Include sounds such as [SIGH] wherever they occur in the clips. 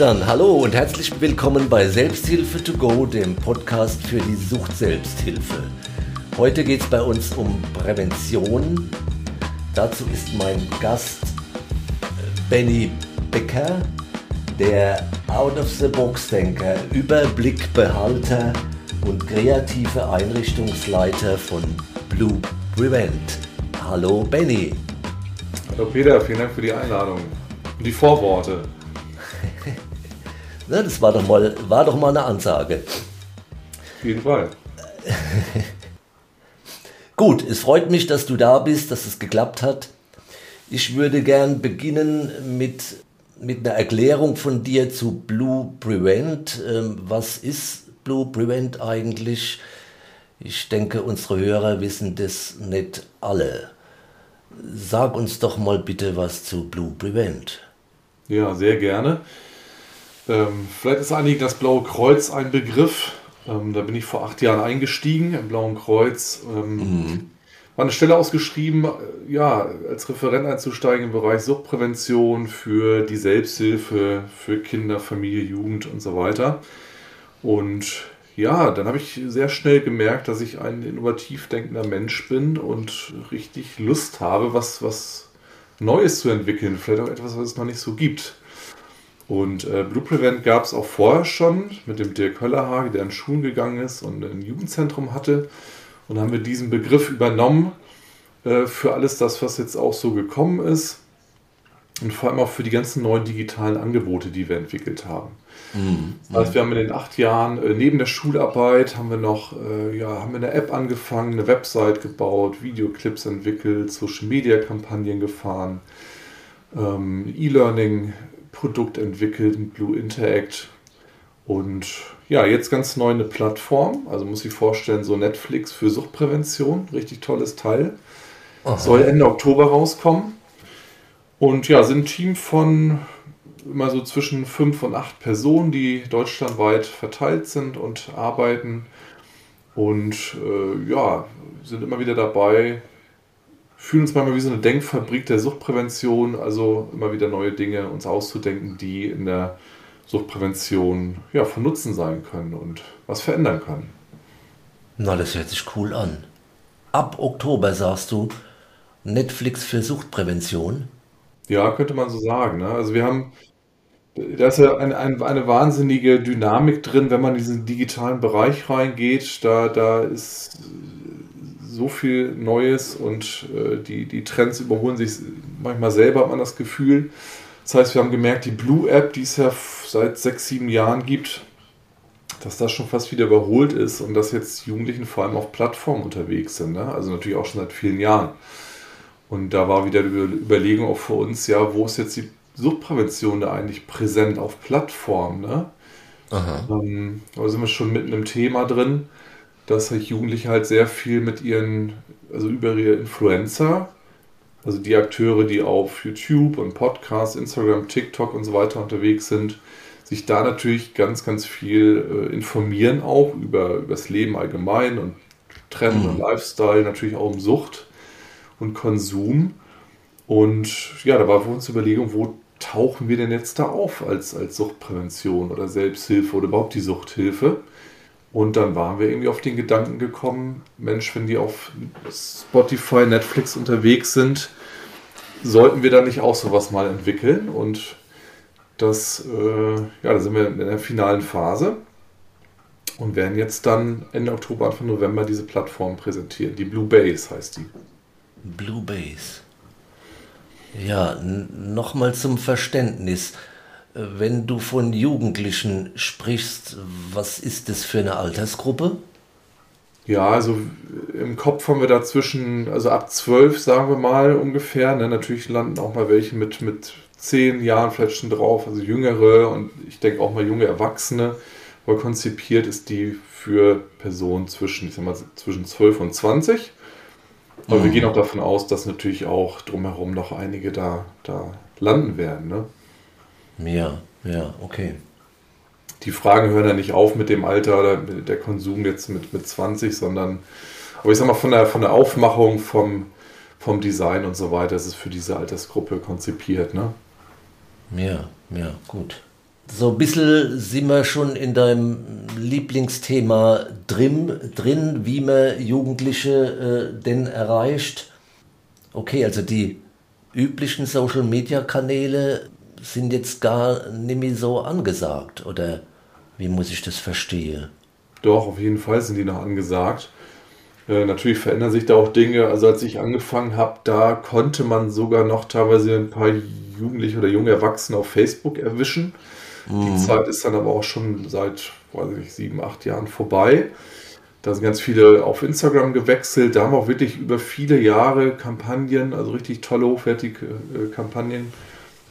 Dann hallo und herzlich willkommen bei Selbsthilfe to go, dem Podcast für die Sucht-Selbsthilfe. Heute geht es bei uns um Prävention. Dazu ist mein Gast äh, Benny Becker, der Out-of-the-Box-Denker, Überblickbehalter und kreative Einrichtungsleiter von Blue Prevent. Hallo Benny. Hallo Peter, vielen Dank für die Einladung und die Vorworte. Na, das war doch, mal, war doch mal eine Ansage. Auf jeden Fall. [LAUGHS] Gut, es freut mich, dass du da bist, dass es geklappt hat. Ich würde gern beginnen mit, mit einer Erklärung von dir zu Blue Prevent. Ähm, was ist Blue Prevent eigentlich? Ich denke, unsere Hörer wissen das nicht alle. Sag uns doch mal bitte was zu Blue Prevent. Ja, sehr gerne. Ähm, vielleicht ist einigen das Blaue Kreuz ein Begriff. Ähm, da bin ich vor acht Jahren eingestiegen im Blauen Kreuz. Ähm, mhm. War eine Stelle ausgeschrieben, äh, ja, als Referent einzusteigen im Bereich Suchtprävention für die Selbsthilfe, für Kinder, Familie, Jugend und so weiter. Und ja, dann habe ich sehr schnell gemerkt, dass ich ein innovativ denkender Mensch bin und richtig Lust habe, was, was Neues zu entwickeln. Vielleicht auch etwas, was es noch nicht so gibt. Und äh, Blue Prevent gab es auch vorher schon mit dem Dirk Höllerhage, der in Schulen gegangen ist und ein Jugendzentrum hatte. Und haben wir diesen Begriff übernommen äh, für alles das, was jetzt auch so gekommen ist. Und vor allem auch für die ganzen neuen digitalen Angebote, die wir entwickelt haben. Mhm. Das heißt, wir haben in den acht Jahren äh, neben der Schularbeit haben wir noch äh, ja, haben wir eine App angefangen, eine Website gebaut, Videoclips entwickelt, Social Media Kampagnen gefahren, ähm, E-Learning Produkt entwickelt Blue Interact. Und ja, jetzt ganz neu eine Plattform. Also muss ich vorstellen, so Netflix für Suchtprävention. Richtig tolles Teil. Aha. Soll Ende Oktober rauskommen. Und ja, sind ein Team von immer so zwischen fünf und acht Personen, die deutschlandweit verteilt sind und arbeiten. Und äh, ja, sind immer wieder dabei, fühlen uns manchmal wie so eine Denkfabrik der Suchtprävention, also immer wieder neue Dinge uns auszudenken, die in der Suchtprävention ja, von Nutzen sein können und was verändern können. Na, das hört sich cool an. Ab Oktober sagst du Netflix für Suchtprävention? Ja, könnte man so sagen. Ne? Also wir haben, da ist ja eine, eine, eine, wahnsinnige Dynamik drin, wenn man in diesen digitalen Bereich reingeht. Da, da ist so viel Neues und äh, die, die Trends überholen sich manchmal selber, hat man das Gefühl. Das heißt, wir haben gemerkt, die Blue App, die es ja seit sechs, sieben Jahren gibt, dass das schon fast wieder überholt ist und dass jetzt Jugendlichen vor allem auf Plattformen unterwegs sind. Ne? Also natürlich auch schon seit vielen Jahren. Und da war wieder die Überlegung auch für uns, ja, wo ist jetzt die Suchtprävention da eigentlich präsent auf Plattformen? Ne? Ähm, da sind wir schon mitten im Thema drin dass sich Jugendliche halt sehr viel mit ihren, also über ihre Influencer, also die Akteure, die auf YouTube und Podcast, Instagram, TikTok und so weiter unterwegs sind, sich da natürlich ganz, ganz viel äh, informieren auch über, über das Leben allgemein und Trend mhm. und Lifestyle, natürlich auch um Sucht und Konsum. Und ja, da war für uns die Überlegung, wo tauchen wir denn jetzt da auf als, als Suchtprävention oder Selbsthilfe oder überhaupt die Suchthilfe? Und dann waren wir irgendwie auf den Gedanken gekommen, Mensch, wenn die auf Spotify, Netflix unterwegs sind, sollten wir da nicht auch sowas mal entwickeln? Und das, äh, ja, da sind wir in der finalen Phase und werden jetzt dann Ende Oktober, Anfang November diese Plattform präsentieren. Die Blue Base heißt die. Blue Base. Ja, nochmal zum Verständnis. Wenn du von Jugendlichen sprichst, was ist das für eine Altersgruppe? Ja, also im Kopf haben wir dazwischen, also ab zwölf, sagen wir mal ungefähr. Ne? Natürlich landen auch mal welche mit, mit zehn Jahren vielleicht schon drauf, also jüngere und ich denke auch mal junge Erwachsene. Aber konzipiert ist die für Personen zwischen, ich sag mal, zwischen 12 und 20. Aber mhm. wir gehen auch davon aus, dass natürlich auch drumherum noch einige da, da landen werden. Ne? Ja, ja, okay. Die Fragen hören ja nicht auf mit dem Alter oder der Konsum jetzt mit, mit 20, sondern, aber ich sag mal, von der, von der Aufmachung, vom, vom Design und so weiter ist es für diese Altersgruppe konzipiert, ne? Ja, ja, gut. So ein bisschen sind wir schon in deinem Lieblingsthema drin, drin wie man Jugendliche äh, denn erreicht. Okay, also die üblichen Social-Media-Kanäle sind jetzt gar nicht mehr so angesagt, oder wie muss ich das verstehen? Doch, auf jeden Fall sind die noch angesagt. Äh, natürlich verändern sich da auch Dinge. Also als ich angefangen habe, da konnte man sogar noch teilweise ein paar Jugendliche oder junge Erwachsene auf Facebook erwischen. Mhm. Die Zeit ist dann aber auch schon seit, weiß ich, sieben, acht Jahren vorbei. Da sind ganz viele auf Instagram gewechselt. Da haben auch wirklich über viele Jahre Kampagnen, also richtig tolle, hochwertige äh,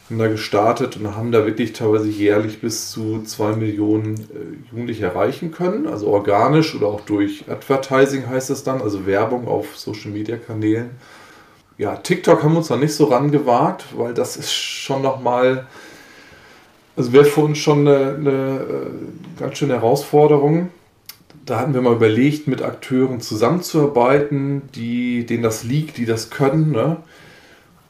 Kampagnen da gestartet und haben da wirklich teilweise jährlich bis zu zwei Millionen äh, Jugendliche erreichen können. Also organisch oder auch durch Advertising heißt es dann, also Werbung auf Social Media Kanälen. Ja, TikTok haben wir uns noch nicht so rangewagt, weil das ist schon nochmal, also wäre für uns schon eine, eine äh, ganz schöne Herausforderung da hatten wir mal überlegt, mit Akteuren zusammenzuarbeiten, die, denen das liegt, die das können. Ne?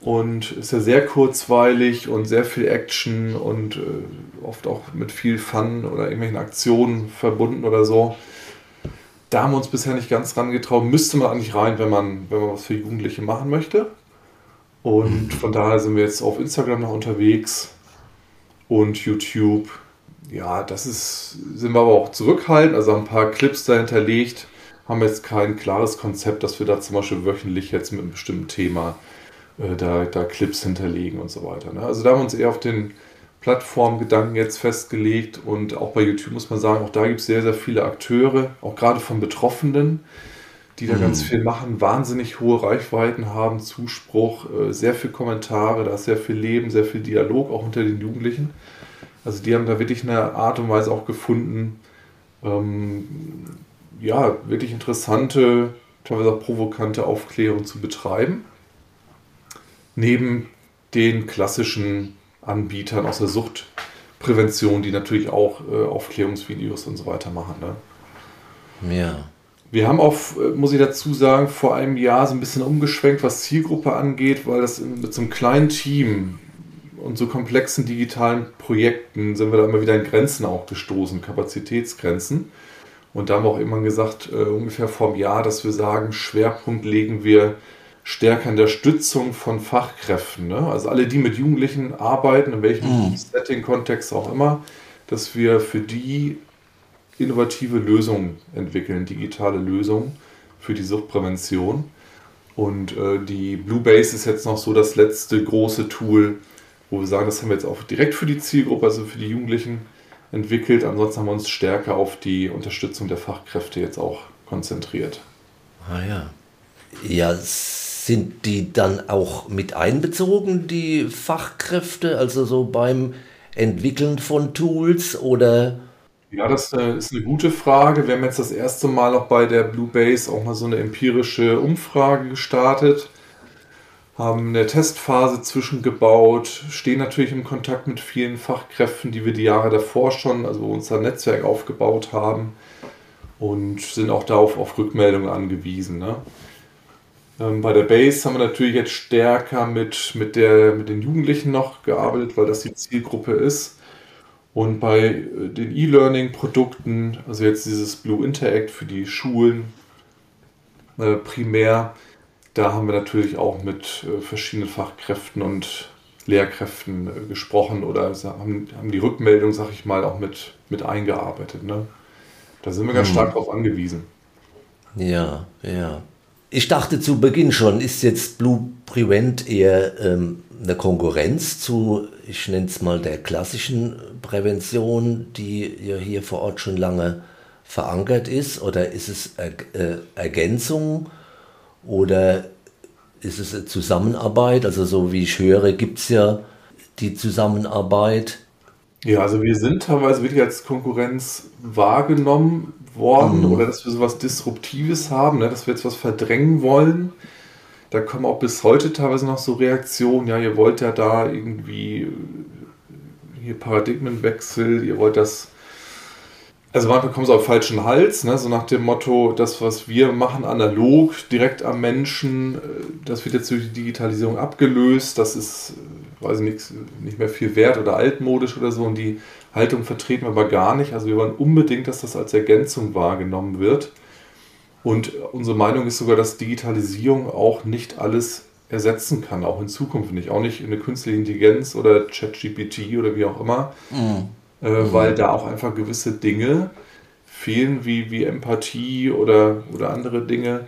Und ist ja sehr kurzweilig und sehr viel Action und äh, oft auch mit viel Fun oder irgendwelchen Aktionen verbunden oder so. Da haben wir uns bisher nicht ganz rangetraut. Müsste man eigentlich rein, wenn man, wenn man was für Jugendliche machen möchte. Und mhm. von daher sind wir jetzt auf Instagram noch unterwegs und YouTube ja, das ist, sind wir aber auch zurückhaltend, also ein paar Clips dahinterlegt, haben jetzt kein klares Konzept, dass wir da zum Beispiel wöchentlich jetzt mit einem bestimmten Thema äh, da, da Clips hinterlegen und so weiter. Ne? Also da haben wir uns eher auf den Plattformgedanken jetzt festgelegt und auch bei YouTube muss man sagen, auch da gibt es sehr, sehr viele Akteure, auch gerade von Betroffenen, die da mhm. ganz viel machen, wahnsinnig hohe Reichweiten haben, Zuspruch, äh, sehr viel Kommentare, da ist sehr viel Leben, sehr viel Dialog auch unter den Jugendlichen. Also die haben da wirklich eine Art und Weise auch gefunden, ähm, ja, wirklich interessante, teilweise auch provokante Aufklärung zu betreiben. Neben den klassischen Anbietern aus der Suchtprävention, die natürlich auch äh, Aufklärungsvideos und so weiter machen. Ne? Ja. Wir haben auch, äh, muss ich dazu sagen, vor einem Jahr so ein bisschen umgeschwenkt, was Zielgruppe angeht, weil das mit so einem kleinen Team und so komplexen digitalen Projekten sind wir da immer wieder in Grenzen auch gestoßen, Kapazitätsgrenzen. Und da haben wir auch immer gesagt, äh, ungefähr vor einem Jahr, dass wir sagen, Schwerpunkt legen wir stärker in der Stützung von Fachkräften. Ne? Also alle, die mit Jugendlichen arbeiten, in welchem mhm. Setting-Kontext auch immer, dass wir für die innovative Lösungen entwickeln, digitale Lösungen für die Suchtprävention. Und äh, die Blue Base ist jetzt noch so das letzte große Tool, wo wir sagen, das haben wir jetzt auch direkt für die Zielgruppe, also für die Jugendlichen entwickelt. Ansonsten haben wir uns stärker auf die Unterstützung der Fachkräfte jetzt auch konzentriert. Ah ja. Ja, sind die dann auch mit einbezogen, die Fachkräfte, also so beim Entwickeln von Tools oder? Ja, das äh, ist eine gute Frage. Wir haben jetzt das erste Mal auch bei der Blue Base auch mal so eine empirische Umfrage gestartet haben eine Testphase zwischengebaut, stehen natürlich im Kontakt mit vielen Fachkräften, die wir die Jahre davor schon, also unser Netzwerk aufgebaut haben und sind auch darauf auf Rückmeldungen angewiesen. Ne? Ähm, bei der Base haben wir natürlich jetzt stärker mit, mit, der, mit den Jugendlichen noch gearbeitet, weil das die Zielgruppe ist. Und bei äh, den E-Learning-Produkten, also jetzt dieses Blue Interact für die Schulen äh, primär, da haben wir natürlich auch mit äh, verschiedenen Fachkräften und Lehrkräften äh, gesprochen oder haben, haben die Rückmeldung, sag ich mal, auch mit, mit eingearbeitet. Ne? Da sind wir ganz hm. stark drauf angewiesen. Ja, ja. Ich dachte zu Beginn schon, ist jetzt Blue Prevent eher ähm, eine Konkurrenz zu, ich nenne es mal, der klassischen Prävention, die ja hier vor Ort schon lange verankert ist, oder ist es er äh, Ergänzung? Oder ist es Zusammenarbeit? Also so wie ich höre, gibt es ja die Zusammenarbeit. Ja, also wir sind teilweise wirklich als Konkurrenz wahrgenommen worden mhm. oder dass wir sowas Disruptives haben, ne, dass wir jetzt was verdrängen wollen. Da kommen auch bis heute teilweise noch so Reaktionen, ja, ihr wollt ja da irgendwie hier Paradigmenwechsel, ihr wollt das also manchmal kommen sie auf falschen Hals, ne? so nach dem Motto, das, was wir machen, analog, direkt am Menschen, äh, das wird jetzt durch die Digitalisierung abgelöst, das ist, äh, weiß ich nicht, nicht mehr viel wert oder altmodisch oder so und die Haltung vertreten wir aber gar nicht. Also wir wollen unbedingt, dass das als Ergänzung wahrgenommen wird. Und unsere Meinung ist sogar, dass Digitalisierung auch nicht alles ersetzen kann, auch in Zukunft nicht. Auch nicht in eine künstliche Intelligenz oder ChatGPT oder wie auch immer. Mhm äh, mhm. weil da auch einfach gewisse Dinge fehlen, wie, wie Empathie oder, oder andere Dinge.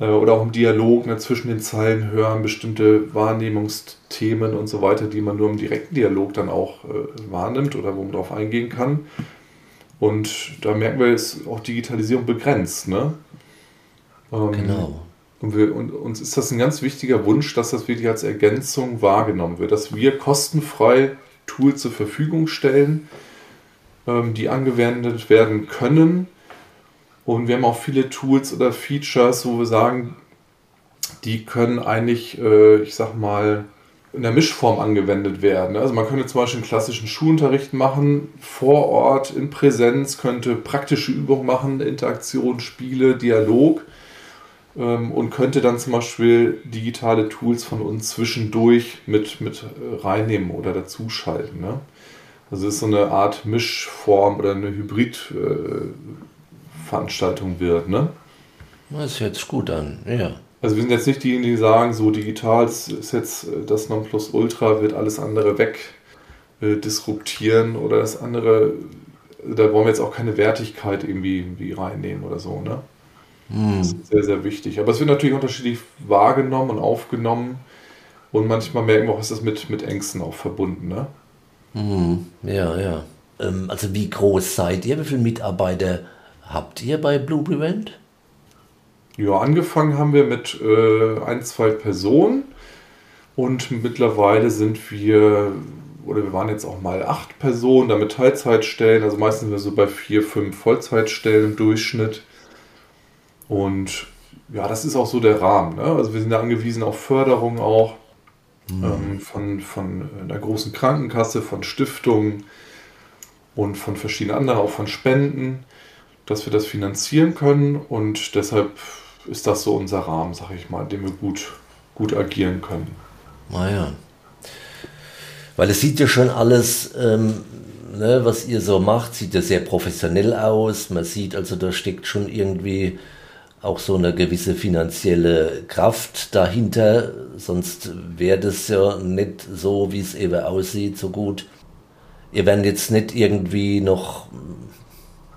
Äh, oder auch im Dialog ne, zwischen den Zeilen hören, bestimmte Wahrnehmungsthemen und so weiter, die man nur im direkten Dialog dann auch äh, wahrnimmt oder wo man darauf eingehen kann. Und da merken wir, ist auch Digitalisierung begrenzt. Ne? Ähm, genau. Und, wir, und, uns ist das ein ganz wichtiger Wunsch, dass das wirklich als Ergänzung wahrgenommen wird, dass wir kostenfrei Tools zur Verfügung stellen, ähm, die angewendet werden können. Und wir haben auch viele Tools oder Features, wo wir sagen, die können eigentlich, äh, ich sag mal, in der Mischform angewendet werden. Also man könnte zum Beispiel einen klassischen Schulunterricht machen, vor Ort, in Präsenz, könnte praktische Übungen machen, Interaktion, Spiele, Dialog ähm, und könnte dann zum Beispiel digitale Tools von uns zwischendurch mit, mit äh, reinnehmen oder dazuschalten. Ne? Also es ist so eine Art Mischform oder eine Hybrid-Veranstaltung äh, wird. Ne? Das hört sich gut an, ja. Also wir sind jetzt nicht diejenigen, die sagen, so digital ist jetzt äh, das Nonplusultra, wird alles andere weg äh, disruptieren oder das andere, da wollen wir jetzt auch keine Wertigkeit irgendwie, irgendwie reinnehmen oder so, ne? Mhm. Das ist sehr, sehr wichtig. Aber es wird natürlich unterschiedlich wahrgenommen und aufgenommen. Und manchmal merken wir auch, ist das mit, mit Ängsten auch verbunden. Ne? Mhm. Ja, ja. Ähm, also wie groß seid ihr? Wie viele Mitarbeiter habt ihr bei Blue Prevent? Ja, angefangen haben wir mit äh, ein, zwei Personen. Und mittlerweile sind wir, oder wir waren jetzt auch mal acht Personen, damit Teilzeitstellen. Also meistens sind wir so bei vier, fünf Vollzeitstellen im Durchschnitt. Und ja, das ist auch so der Rahmen. Ne? Also wir sind da angewiesen auf Förderung auch mhm. ähm, von, von einer großen Krankenkasse, von Stiftungen und von verschiedenen anderen, auch von Spenden, dass wir das finanzieren können. Und deshalb ist das so unser Rahmen, sag ich mal, in dem wir gut, gut agieren können. Naja. Ah Weil es sieht ja schon alles, ähm, ne, was ihr so macht, sieht ja sehr professionell aus. Man sieht also, da steckt schon irgendwie auch so eine gewisse finanzielle Kraft dahinter, sonst wäre das ja nicht so, wie es eben aussieht, so gut. Ihr werdet jetzt nicht irgendwie noch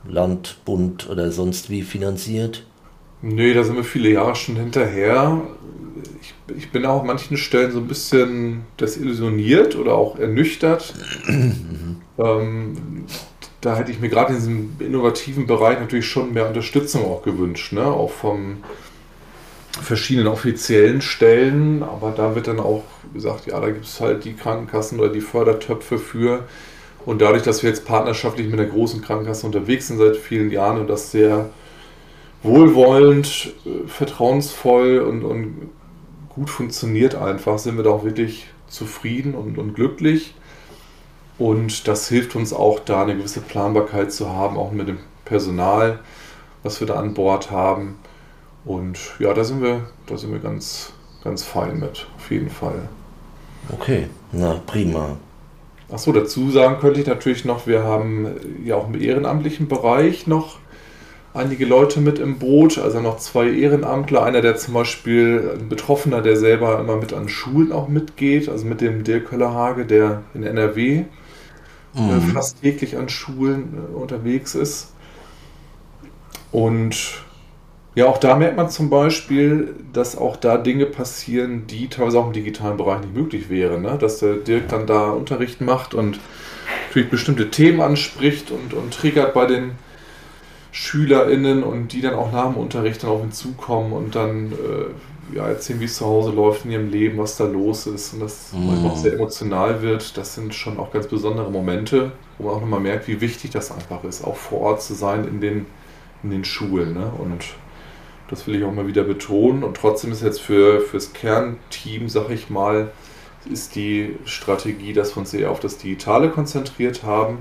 Land, Bund oder sonst wie finanziert? Nee, da sind wir viele Jahre schon hinterher. Ich, ich bin auch an manchen Stellen so ein bisschen desillusioniert oder auch ernüchtert. [CLEARS THROAT] Ähm, da hätte ich mir gerade in diesem innovativen Bereich natürlich schon mehr Unterstützung auch gewünscht, ne? auch von verschiedenen offiziellen Stellen, aber da wird dann auch gesagt, ja, da gibt es halt die Krankenkassen oder die Fördertöpfe für. Und dadurch, dass wir jetzt partnerschaftlich mit einer großen Krankenkasse unterwegs sind seit vielen Jahren und das sehr wohlwollend, äh, vertrauensvoll und, und gut funktioniert einfach, sind wir da auch wirklich zufrieden und, und glücklich. Und das hilft uns auch, da eine gewisse Planbarkeit zu haben, auch mit dem Personal, was wir da an Bord haben. Und ja, da sind wir, da sind wir ganz, ganz fein mit, auf jeden Fall. Okay, na prima. Achso, dazu sagen könnte ich natürlich noch, wir haben ja auch im ehrenamtlichen Bereich noch einige Leute mit im Boot, also noch zwei Ehrenamtler, einer, der zum Beispiel ein Betroffener, der selber immer mit an Schulen auch mitgeht, also mit dem Dirk Köllerhage, der in NRW mhm. fast täglich an Schulen äh, unterwegs ist. Und ja, auch da merkt man zum Beispiel, dass auch da Dinge passieren, die teilweise auch im digitalen Bereich nicht möglich wären. Ne? Dass der Dirk dann da Unterricht macht und natürlich bestimmte Themen anspricht und, und triggert bei den SchülerInnen und die dann auch nach dem Unterricht dann auf ihn zukommen und dann äh, ja, erzählen, wie es zu Hause läuft in ihrem Leben, was da los ist und das mhm. manchmal auch sehr emotional wird. Das sind schon auch ganz besondere Momente, wo man auch nochmal merkt, wie wichtig das einfach ist, auch vor Ort zu sein in den, in den Schulen. Ne? Und das will ich auch mal wieder betonen. Und trotzdem ist jetzt für das Kernteam, sag ich mal, ist die Strategie, dass wir uns eher auf das Digitale konzentriert haben.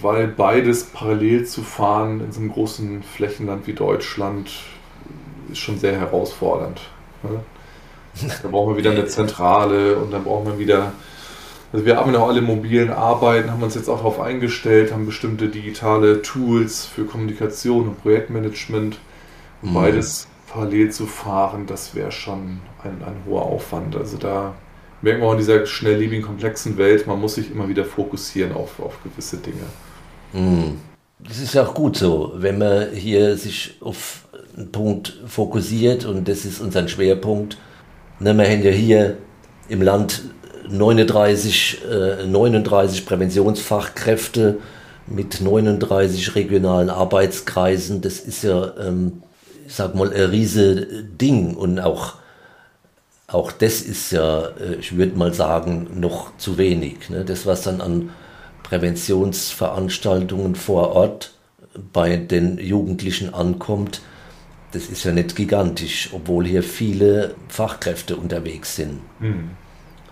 weil beides parallel zu fahren in so einem großen Flächenland wie Deutschland ist schon sehr herausfordernd. Ne? [LAUGHS] Da brauchen wir wieder eine Zentrale und dann brauchen wir wieder. Also wir haben ja auch alle mobilen Arbeiten, haben uns jetzt auch darauf eingestellt, haben bestimmte digitale Tools für Kommunikation und Projektmanagement. Mhm. Beides parallel zu fahren, das wäre schon ein, ein hoher Aufwand. Also da merken wir auch in dieser schnelllebigen, komplexen Welt, man muss sich immer wieder fokussieren auf, auf gewisse Dinge. Mhm. Das ist ja auch gut so, wenn man hier sich auf Punkt fokussiert und das ist unser Schwerpunkt, wir haben ja hier im Land 39, äh, 39 Präventionsfachkräfte mit 39 regionalen Arbeitskreisen. Das ist ja, ähm, ich sag mal, ein riese Ding und auch, auch das ist ja, äh, ich würde mal sagen, noch zu wenig. Ne? Das, was dann an Präventionsveranstaltungen vor Ort bei den Jugendlichen ankommt, das ist ja nicht gigantisch, obwohl hier viele Fachkräfte unterwegs sind. Hm.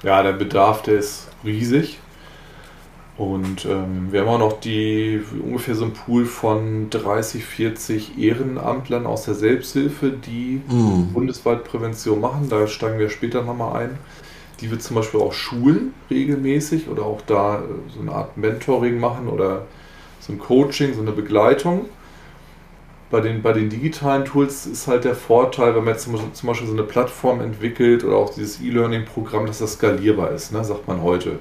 Ja, der Bedarf, der ist riesig. Und ähm, wir haben auch noch die ungefähr so ein Pool von 30, 40 Ehrenamtlern aus der Selbsthilfe, die mm. bundesweit Prävention machen. Da steigen wir später nochmal ein. Die wird zum Beispiel auch schulen regelmäßig oder auch da äh, so eine Art Mentoring machen oder so ein Coaching, so eine Begleitung bei den, bei den digitalen Tools ist halt der Vorteil, wenn man jetzt zum Beispiel so eine Plattform entwickelt oder auch dieses E-Learning-Programm, dass das skalierbar ist, ne, sagt man heute.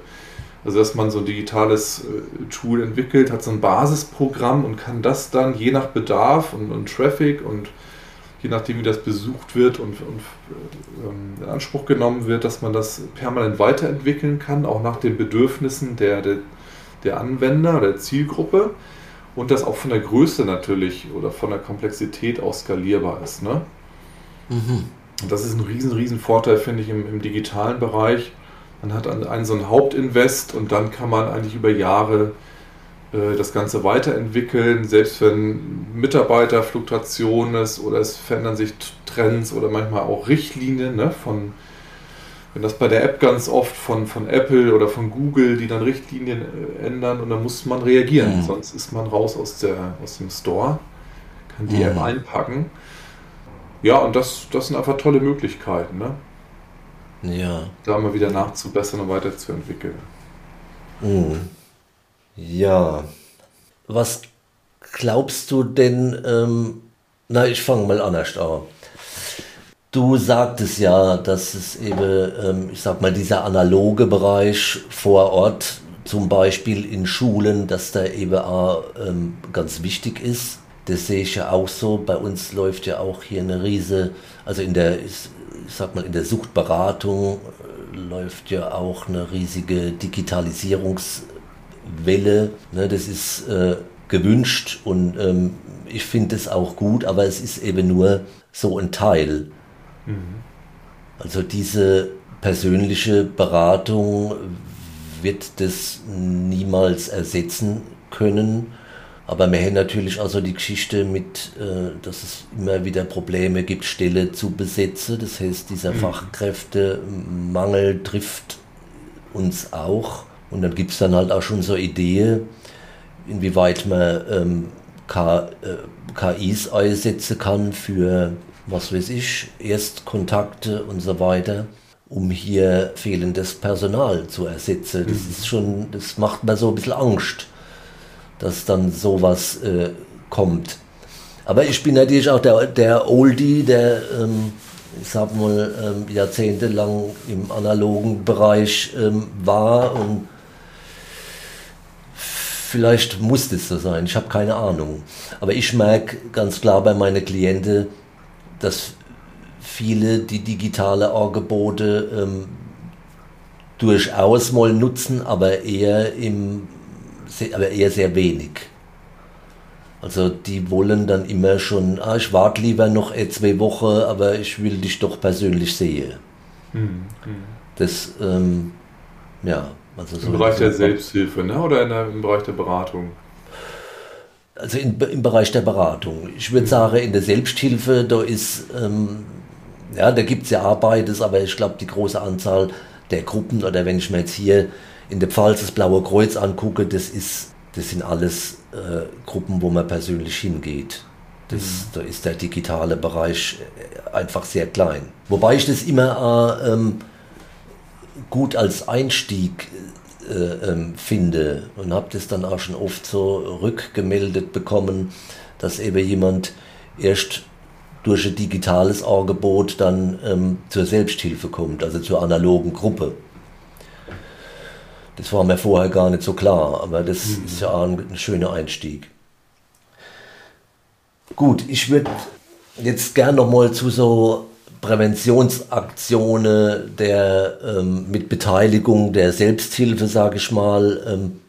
Also dass man so ein digitales äh, Tool entwickelt, hat so ein Basisprogramm und kann das dann je nach Bedarf und, und Traffic und je nachdem wie das besucht wird und, und ähm, in Anspruch genommen wird, dass man das permanent weiterentwickeln kann, auch nach den Bedürfnissen der, der, der Anwender, der Zielgruppe und das auch von der Größe natürlich oder von der Komplexität auch skalierbar ist. Ne? Mhm. Und das ist ein riesen, riesen Vorteil, finde ich, im, im digitalen Bereich. Man hat einen, so einen Hauptinvest und dann kann man eigentlich über Jahre äh, das Ganze weiterentwickeln, selbst wenn Mitarbeiterfluktuation ist oder es verändern sich Trends oder manchmal auch Richtlinien ne, von wenn das bei der App ganz oft von, von Apple oder von Google, die dann Richtlinien äh, ändern und dann muss man reagieren, mhm. sonst ist man raus aus, der, aus dem Store, kann die mhm. App einpacken. Ja, und das, das sind einfach tolle Möglichkeiten, ne? Ja. Da mal wieder nachzubessern und weiterzuentwickeln. Mhm. Ja. Was glaubst du denn, ähm, na, ich fange mal anders an. Du sagtest ja, dass es eben, ähm, ich sag mal, dieser analoge Bereich vor Ort, zum Beispiel in Schulen, dass der eben auch ähm, ganz wichtig ist. Das sehe ich ja auch so. Bei uns läuft ja auch hier eine riese, also in der, ich sag mal, in der Suchtberatung äh, läuft ja auch eine riesige Digitalisierungswelle. Ne, das ist äh, gewünscht und ähm, ich finde es auch gut, aber es ist eben nur so ein Teil. Also diese persönliche Beratung wird das niemals ersetzen können. Aber wir haben natürlich also die Geschichte mit, äh, dass es immer wieder Probleme gibt, Stelle zu besetzen. Das heißt, dieser mhm. Fachkräftemangel trifft uns auch. Und dann gibt es dann halt auch schon so Ideen, inwieweit man ähm, KIs äh, einsetzen kann für was weiß ich, Erstkontakte und so weiter, um hier fehlendes Personal zu ersetzen. Das ist schon, das macht mir so ein bisschen Angst, dass dann sowas äh, kommt. Aber ich bin natürlich auch der, der Oldie, der, ähm, ich sag mal, ähm, jahrzehntelang im analogen Bereich ähm, war und vielleicht muss das so sein, ich habe keine Ahnung. Aber ich merke ganz klar bei meinen Klienten, dass viele die digitale Angebote ähm, durchaus mal nutzen, aber eher im aber eher sehr wenig. Also die wollen dann immer schon, ah, ich warte lieber noch zwei Wochen, aber ich will dich doch persönlich sehen. Mhm. Das, ähm, ja, also Im so Bereich der Selbsthilfe, ne? Oder der, im Bereich der Beratung? Also in, im Bereich der Beratung. Ich würde sagen, in der Selbsthilfe, da ist, ähm, ja, da gibt es ja Arbeit, aber ich glaube, die große Anzahl der Gruppen, oder wenn ich mir jetzt hier in der Pfalz das Blaue Kreuz angucke, das ist das sind alles äh, Gruppen, wo man persönlich hingeht. Das, mhm. Da ist der digitale Bereich äh, einfach sehr klein. Wobei ich das immer äh, ähm, gut als Einstieg ähm, finde und habe das dann auch schon oft so rückgemeldet bekommen, dass eben jemand erst durch ein digitales Angebot dann ähm, zur Selbsthilfe kommt, also zur analogen Gruppe. Das war mir vorher gar nicht so klar, aber das mhm. ist ja ein, ein schöner Einstieg. Gut, ich würde jetzt gern noch mal zu so Präventionsaktionen der ähm, mit Beteiligung der Selbsthilfe, sage ich mal, ähm,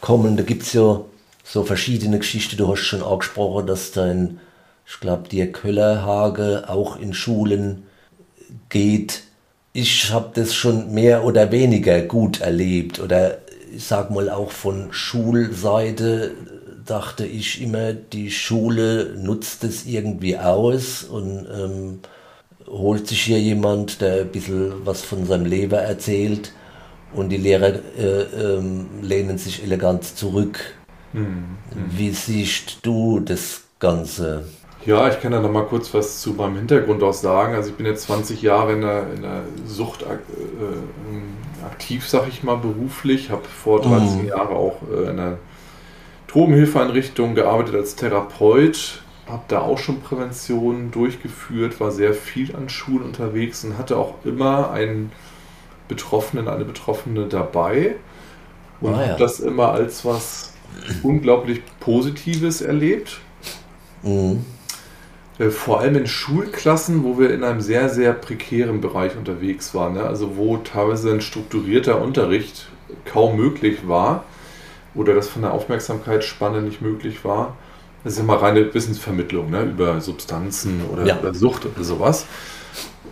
kommen. Da gibt es ja so verschiedene Geschichten. Du hast schon angesprochen, dass dein, ich glaube, dir Köllerhage auch in Schulen geht ich habe das schon mehr oder weniger gut erlebt oder ich sag mal auch von Schulseite dachte ich immer, die Schule nutzt es irgendwie aus und ähm, holt sich hier jemand, der ein bisschen was von seinem Leben erzählt und die Lehrer äh, ähm, lehnen sich elegant zurück. Mhm. Wie siehst du das Ganze? Ja, ich kann da noch mal kurz was zu meinem Hintergrund auch sagen. Also ich bin jetzt 20 Jahre in der, in der Sucht äh, aktiv, sag ich mal, beruflich. Habe vor 13 mhm. Jahren auch äh, in der Drogenhilfeeinrichtung gearbeitet als Therapeut. Habe da auch schon Prävention durchgeführt, war sehr viel an Schulen unterwegs und hatte auch immer einen Betroffenen, eine Betroffene dabei. Und ah, ja. habe das immer als was unglaublich Positives erlebt. Mhm. Äh, vor allem in Schulklassen, wo wir in einem sehr, sehr prekären Bereich unterwegs waren. Ne? Also wo teilweise ein strukturierter Unterricht kaum möglich war oder das von der Aufmerksamkeitsspanne nicht möglich war. Das ist ja mal reine Wissensvermittlung ne? über Substanzen oder, ja. oder Sucht oder sowas.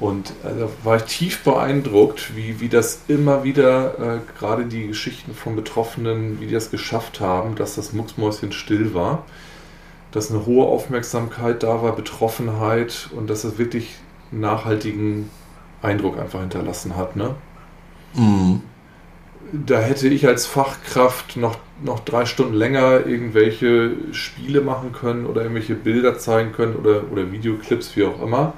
Und äh, da war ich tief beeindruckt, wie, wie das immer wieder, äh, gerade die Geschichten von Betroffenen, wie die das geschafft haben, dass das Mucksmäuschen still war dass eine hohe Aufmerksamkeit da war, Betroffenheit und dass es wirklich einen nachhaltigen Eindruck einfach hinterlassen hat. Ne? Mhm. Da hätte ich als Fachkraft noch, noch drei Stunden länger irgendwelche Spiele machen können oder irgendwelche Bilder zeigen können oder, oder Videoclips, wie auch immer.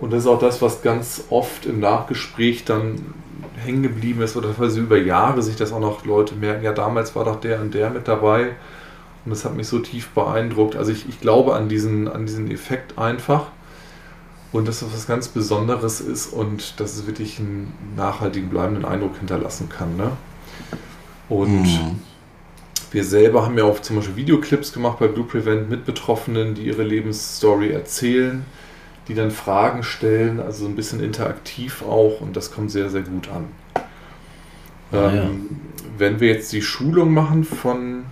Und das ist auch das, was ganz oft im Nachgespräch dann hängen geblieben ist oder quasi über Jahre sich das auch noch Leute merken, ja damals war doch der und der mit dabei und das hat mich so tief beeindruckt. Also ich, ich glaube an diesen, an diesen Effekt einfach. Und dass das was ganz Besonderes ist und dass es wirklich einen nachhaltigen, bleibenden Eindruck hinterlassen kann. Ne? Und mhm. Wir selber haben ja auch zum Beispiel Videoclips gemacht bei Blue Prevent mit Betroffenen, die ihre Lebensstory erzählen, die dann Fragen stellen, also ein bisschen interaktiv auch und das kommt sehr, sehr gut an. Ah, ähm, ja. Wenn wir jetzt die Schulung machen von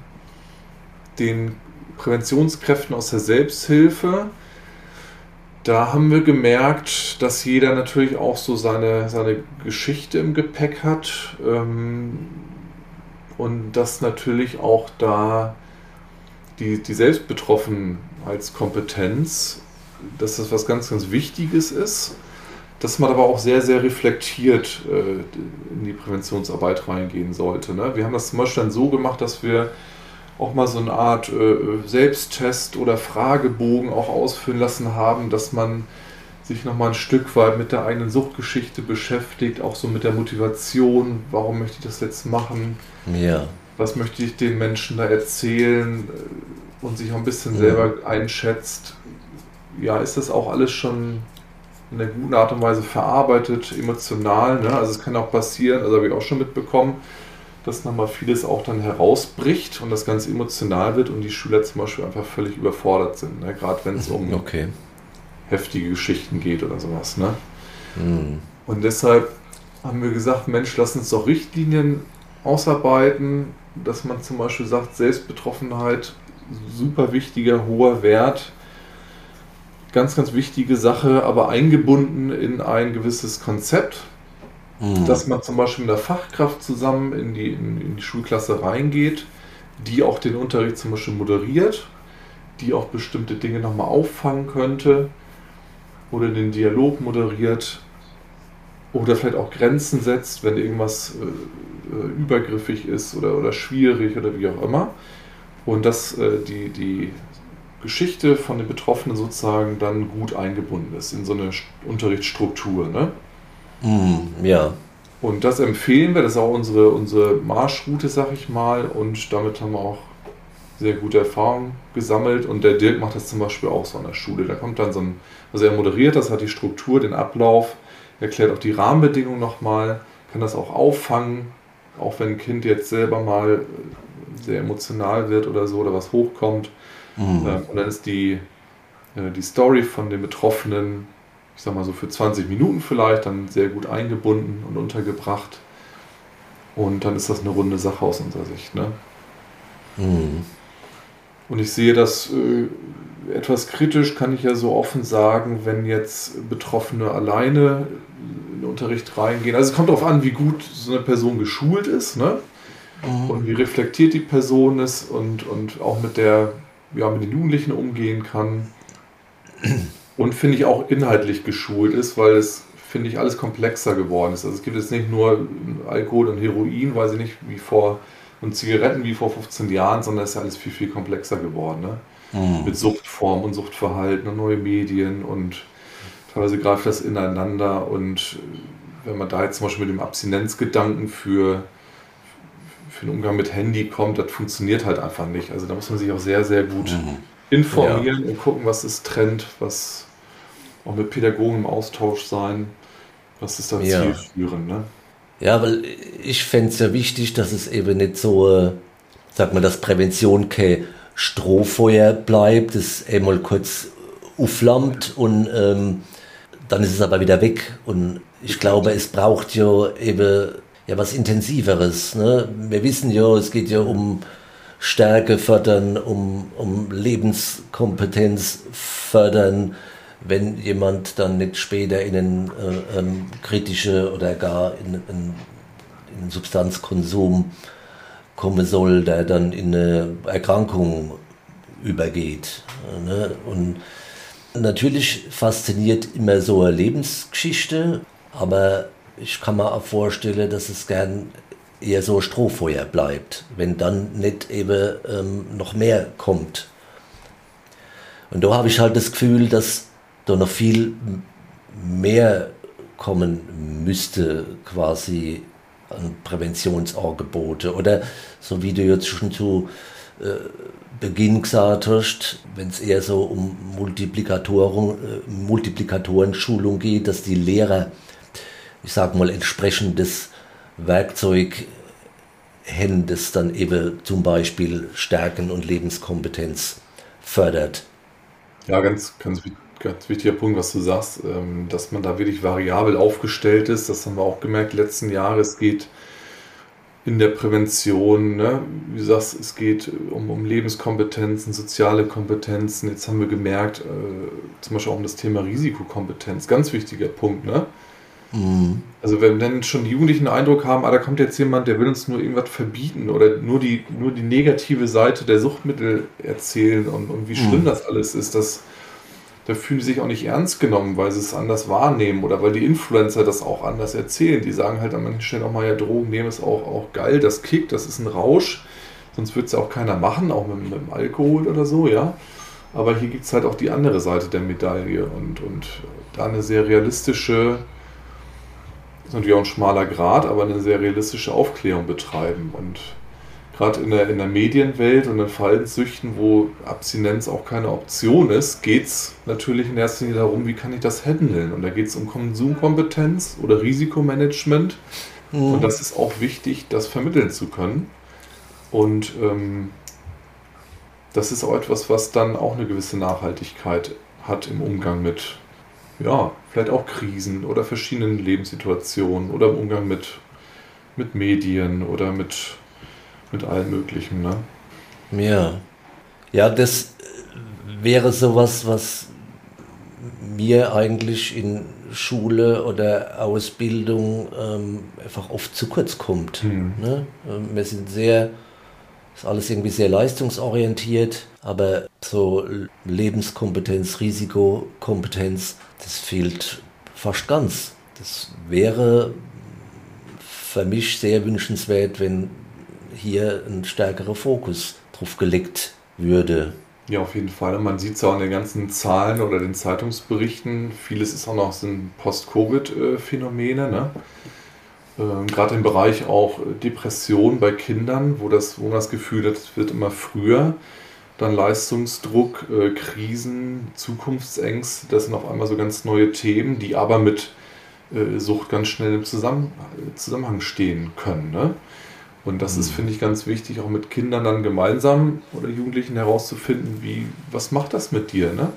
den Präventionskräften aus der Selbsthilfe, da haben wir gemerkt, dass jeder natürlich auch so seine, seine Geschichte im Gepäck hat ähm, und dass natürlich auch da die, die Selbstbetroffenheitskompetenz, dass das was ganz, ganz Wichtiges ist, dass man aber auch sehr, sehr reflektiert äh, in die Präventionsarbeit reingehen sollte. Ne? Wir haben das zum Beispiel dann so gemacht, dass wir auch mal so eine Art äh, Selbsttest oder Fragebogen auch ausfüllen lassen haben, dass man sich nochmal ein Stück weit mit der eigenen Suchtgeschichte beschäftigt, auch so mit der Motivation, warum möchte ich das jetzt machen, ja. was möchte ich den Menschen da erzählen äh, und sich auch ein bisschen ja. selber einschätzt. Ja, ist das auch alles schon in einer guten Art und Weise verarbeitet, emotional. Ne? Also es kann auch passieren, also habe ich auch schon mitbekommen, dass nochmal vieles auch dann herausbricht und das ganz emotional wird und die Schüler zum Beispiel einfach völlig überfordert sind. Ne? Gerade wenn es um okay. Heftige Geschichten geht oder sowas. Ne? Mhm. Und deshalb haben wir gesagt, Mensch, lass uns doch Richtlinien ausarbeiten, dass man zum Beispiel sagt, Selbstbetroffenheit, super wichtiger, hoher Wert, ganz, ganz wichtige Sache, aber eingebunden in ein gewisses Konzept, Mhm. Dass man zum Beispiel mit der Fachkraft zusammen in die, in, in die Schulklasse reingeht, die auch den Unterricht zum Beispiel moderiert, die auch bestimmte Dinge nochmal auffangen könnte oder den Dialog moderiert oder vielleicht auch Grenzen setzt, wenn irgendwas äh, äh, übergriffig ist oder, oder schwierig oder wie auch immer. Und dass äh, die, die Geschichte von den Betroffenen sozusagen dann gut eingebunden ist in so eine Unterrichtsstruktur. Ne? Mm, ja. Und das empfehlen wir, das ist auch unsere, unsere Marschroute, sag ich mal. Und damit haben wir auch sehr gute Erfahrungen gesammelt. Und der Dirk macht das zum Beispiel auch so an der Schule. Da kommt dann so ein, also er moderiert das, hat die Struktur, den Ablauf erklärt auch die Rahmenbedingungen nochmal, kann das auch auffangen, auch wenn ein Kind jetzt selber mal sehr emotional wird oder so oder was hochkommt. Mhm. Ähm, und dann ist die, äh, die Story von den Betroffenen, ich sag mal so für 20 Minuten vielleicht, dann sehr gut eingebunden und untergebracht. Und dann ist das eine runde Sache aus unserer Sicht. Ne? Mhm. Und ich sehe das äh, etwas kritisch, kann ich ja so offen sagen, wenn jetzt Betroffene alleine in den Unterricht reingehen. Also es kommt darauf an, wie gut so eine Person geschult ist ne? Mhm. und wie reflektiert die Person ist und, und auch mit, der, ja, mit den Jugendlichen umgehen kann. Und finde ich auch inhaltlich geschult ist, weil es, finde ich, alles komplexer geworden ist. Also es gibt jetzt nicht nur Alkohol und Heroin, weiß ich nicht, wie vor und Zigaretten wie vor 15 Jahren, sondern es ist ja alles viel, viel komplexer geworden. Ne? Mhm. Mit Suchtform und Suchtverhalten und neue Medien und teilweise greift das ineinander. Und wenn man da jetzt zum Beispiel mit dem Abstinenzgedanken für, für den Umgang mit Handy kommt, das funktioniert halt einfach nicht. Also da muss man sich auch sehr, sehr gut mhm. informieren ja. und gucken, was ist Trend, was auch mit Pädagogen im Austausch sein, was ist da ja. zielführend. Ne? Ja, weil ich fände es ja wichtig, dass es eben nicht so, äh, sag mal, dass Prävention kein Strohfeuer bleibt, das einmal kurz aufflammt und ähm, dann ist es aber wieder weg. Und ich glaube, es braucht ja eben ja was Intensiveres. Ne? Wir wissen ja, es geht ja um Stärke fördern, um, um Lebenskompetenz fördern, wenn jemand dann nicht später in einen äh, ähm, kritische oder gar in, in, in einen Substanzkonsum kommen soll, der dann in eine Erkrankung übergeht. Ne? Und natürlich fasziniert immer so eine Lebensgeschichte, aber ich kann mir auch vorstellen, dass es gern eher so Strohfeuer bleibt, wenn dann nicht eben ähm, noch mehr kommt. Und da habe ich halt das Gefühl, dass da noch viel mehr kommen müsste, quasi an Präventionsangebote. Oder so wie du jetzt schon zu äh, Beginn gesagt hast, wenn es eher so um Multiplikatoren, äh, Multiplikatoren-Schulung geht, dass die Lehrer, ich sag mal, entsprechendes Werkzeug haben, das dann eben zum Beispiel Stärken und Lebenskompetenz fördert. Ja, ganz, ganz ganz wichtiger Punkt, was du sagst, ähm, dass man da wirklich variabel aufgestellt ist. Das haben wir auch gemerkt letzten Jahre. Es geht in der Prävention, ne? wie du sagst, es geht um, um Lebenskompetenzen, soziale Kompetenzen. Jetzt haben wir gemerkt, äh, zum Beispiel auch um das Thema Risikokompetenz, ganz wichtiger Punkt. Ne? Mhm. Also wenn dann schon die Jugendlichen den Eindruck haben, ah, da kommt jetzt jemand, der will uns nur irgendwas verbieten oder nur die, nur die negative Seite der Suchtmittel erzählen und, und wie schlimm mhm. das alles ist, dass da fühlen sie sich auch nicht ernst genommen, weil sie es anders wahrnehmen oder weil die Influencer das auch anders erzählen. Die sagen halt an manchen Stellen auch mal, ja, Drogen nehmen ist auch, auch geil, das kickt, das ist ein Rausch. Sonst würde es ja auch keiner machen, auch mit, mit Alkohol oder so, ja. Aber hier gibt es halt auch die andere Seite der Medaille und, und da eine sehr realistische, ist natürlich auch ein schmaler Grad, aber eine sehr realistische Aufklärung betreiben. Und gerade in der, in der Medienwelt und in Verhaltenssüchten, wo Abstinenz auch keine Option ist, geht es natürlich in erster Linie darum, wie kann ich das handeln. Und da geht es um Konsumkompetenz oder Risikomanagement. Mhm. Und das ist auch wichtig, das vermitteln zu können. Und ähm, das ist auch etwas, was dann auch eine gewisse Nachhaltigkeit hat im Umgang mit, ja, vielleicht auch Krisen oder verschiedenen Lebenssituationen oder im Umgang mit, mit Medien oder mit mit allem Möglichen. Ne? Ja. Ja, das wäre sowas, was mir eigentlich in Schule oder Ausbildung ähm, einfach oft zu kurz kommt. Mhm. Ne? Ähm, wir sind sehr, ist alles irgendwie sehr leistungsorientiert, aber so Lebenskompetenz, Risikokompetenz, das fehlt fast ganz. das wäre für mich sehr wünschenswert, wenn hier ein stärkerer Fokus drauf gelegt würde. Ja, auf jeden Fall. Man sieht es auch in den ganzen Zahlen oder den Zeitungsberichten. Vieles ist auch noch sind Post-Covid-Phänomene. Ne? Ähm, Gerade im Bereich auch Depression bei Kindern, wo, das, wo man das Gefühl hat, es wird immer früher. Dann Leistungsdruck, äh, Krisen, Zukunftsängste, das sind auf einmal so ganz neue Themen, die aber mit äh, Sucht ganz schnell im Zusammen Zusammenhang stehen können. Ne? Und das mhm. ist, finde ich, ganz wichtig, auch mit Kindern dann gemeinsam oder Jugendlichen herauszufinden, wie, was macht das mit dir, ne?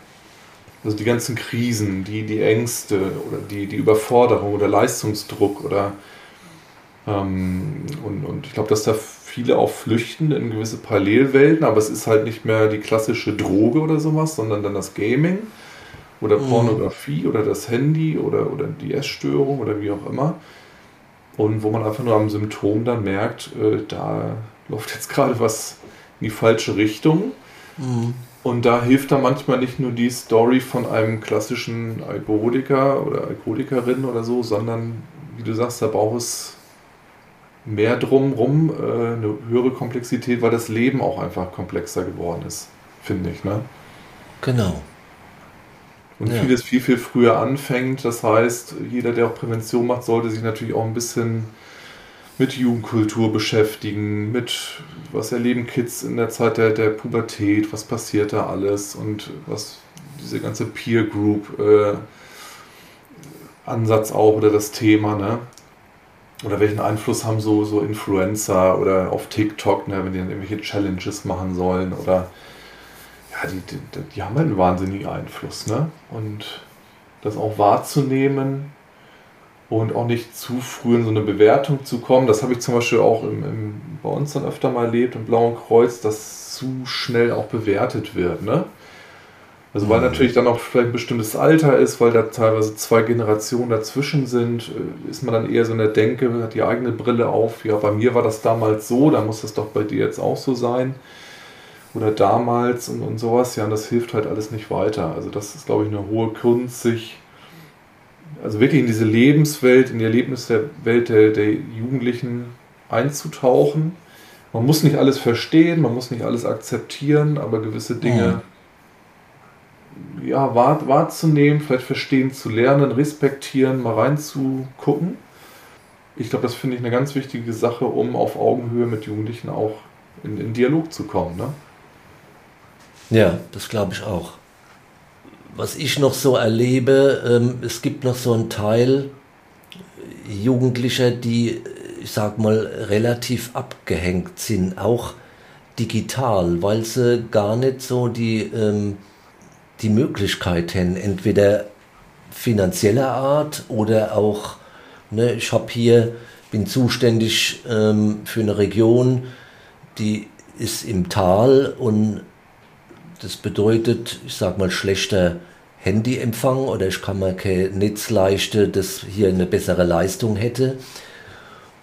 Also die ganzen Krisen, die, die Ängste oder die, die Überforderung oder Leistungsdruck oder ähm, und, und ich glaube, dass da viele auch flüchten in gewisse Parallelwelten, aber es ist halt nicht mehr die klassische Droge oder sowas, sondern dann das Gaming oder mhm. Pornografie oder das Handy oder, oder die Essstörung oder wie auch immer. Und wo man einfach nur am Symptom dann merkt, äh, da läuft jetzt gerade was in die falsche Richtung. Mhm. Und da hilft dann manchmal nicht nur die Story von einem klassischen Alkoholiker oder Alkoholikerin oder so, sondern wie du sagst, da braucht es mehr drumrum, äh, eine höhere Komplexität, weil das Leben auch einfach komplexer geworden ist, finde ich. Ne? Genau. Und ja. vieles viel, viel früher anfängt. Das heißt, jeder, der auch Prävention macht, sollte sich natürlich auch ein bisschen mit Jugendkultur beschäftigen, mit was erleben Kids in der Zeit der, der Pubertät, was passiert da alles und was diese ganze Peer Group äh, Ansatz auch oder das Thema, ne? Oder welchen Einfluss haben so, so Influencer oder auf TikTok, ne, wenn die dann irgendwelche Challenges machen sollen oder ja, die, die, die haben halt einen wahnsinnigen Einfluss, ne? Und das auch wahrzunehmen und auch nicht zu früh in so eine Bewertung zu kommen. Das habe ich zum Beispiel auch im, im, bei uns dann öfter mal erlebt, im Blauen Kreuz, dass zu schnell auch bewertet wird, ne? Also weil mhm. natürlich dann auch vielleicht ein bestimmtes Alter ist, weil da teilweise zwei Generationen dazwischen sind, äh, ist man dann eher so in der Denke, hat die eigene Brille auf. Ja, bei mir war das damals so, da muss das doch bei dir jetzt auch so sein oder damals und, und sowas, ja, und das hilft halt alles nicht weiter. Also das ist, glaube ich, eine hohe Kunst, sich also wirklich in diese Lebenswelt, in die Erlebniswelt der, der Jugendlichen einzutauchen. Man muss nicht alles verstehen, man muss nicht alles akzeptieren, aber gewisse Dinge ja, wahr, wahrzunehmen, vielleicht verstehen zu lernen, respektieren, mal reinzugucken. Ich glaube, das finde ich eine ganz wichtige Sache, um auf Augenhöhe mit Jugendlichen auch in, in Dialog zu kommen. Ne? Ja, das glaube ich auch. Was ich noch so erlebe, ähm, es gibt noch so einen Teil Jugendlicher, die, ich sag mal, relativ abgehängt sind, auch digital, weil sie gar nicht so die, ähm, die Möglichkeit haben, entweder finanzieller Art oder auch, ne, ich habe hier, bin zuständig ähm, für eine Region, die ist im Tal und das bedeutet, ich sag mal, schlechter Handyempfang oder ich kann mir kein Netz leisten, das hier eine bessere Leistung hätte.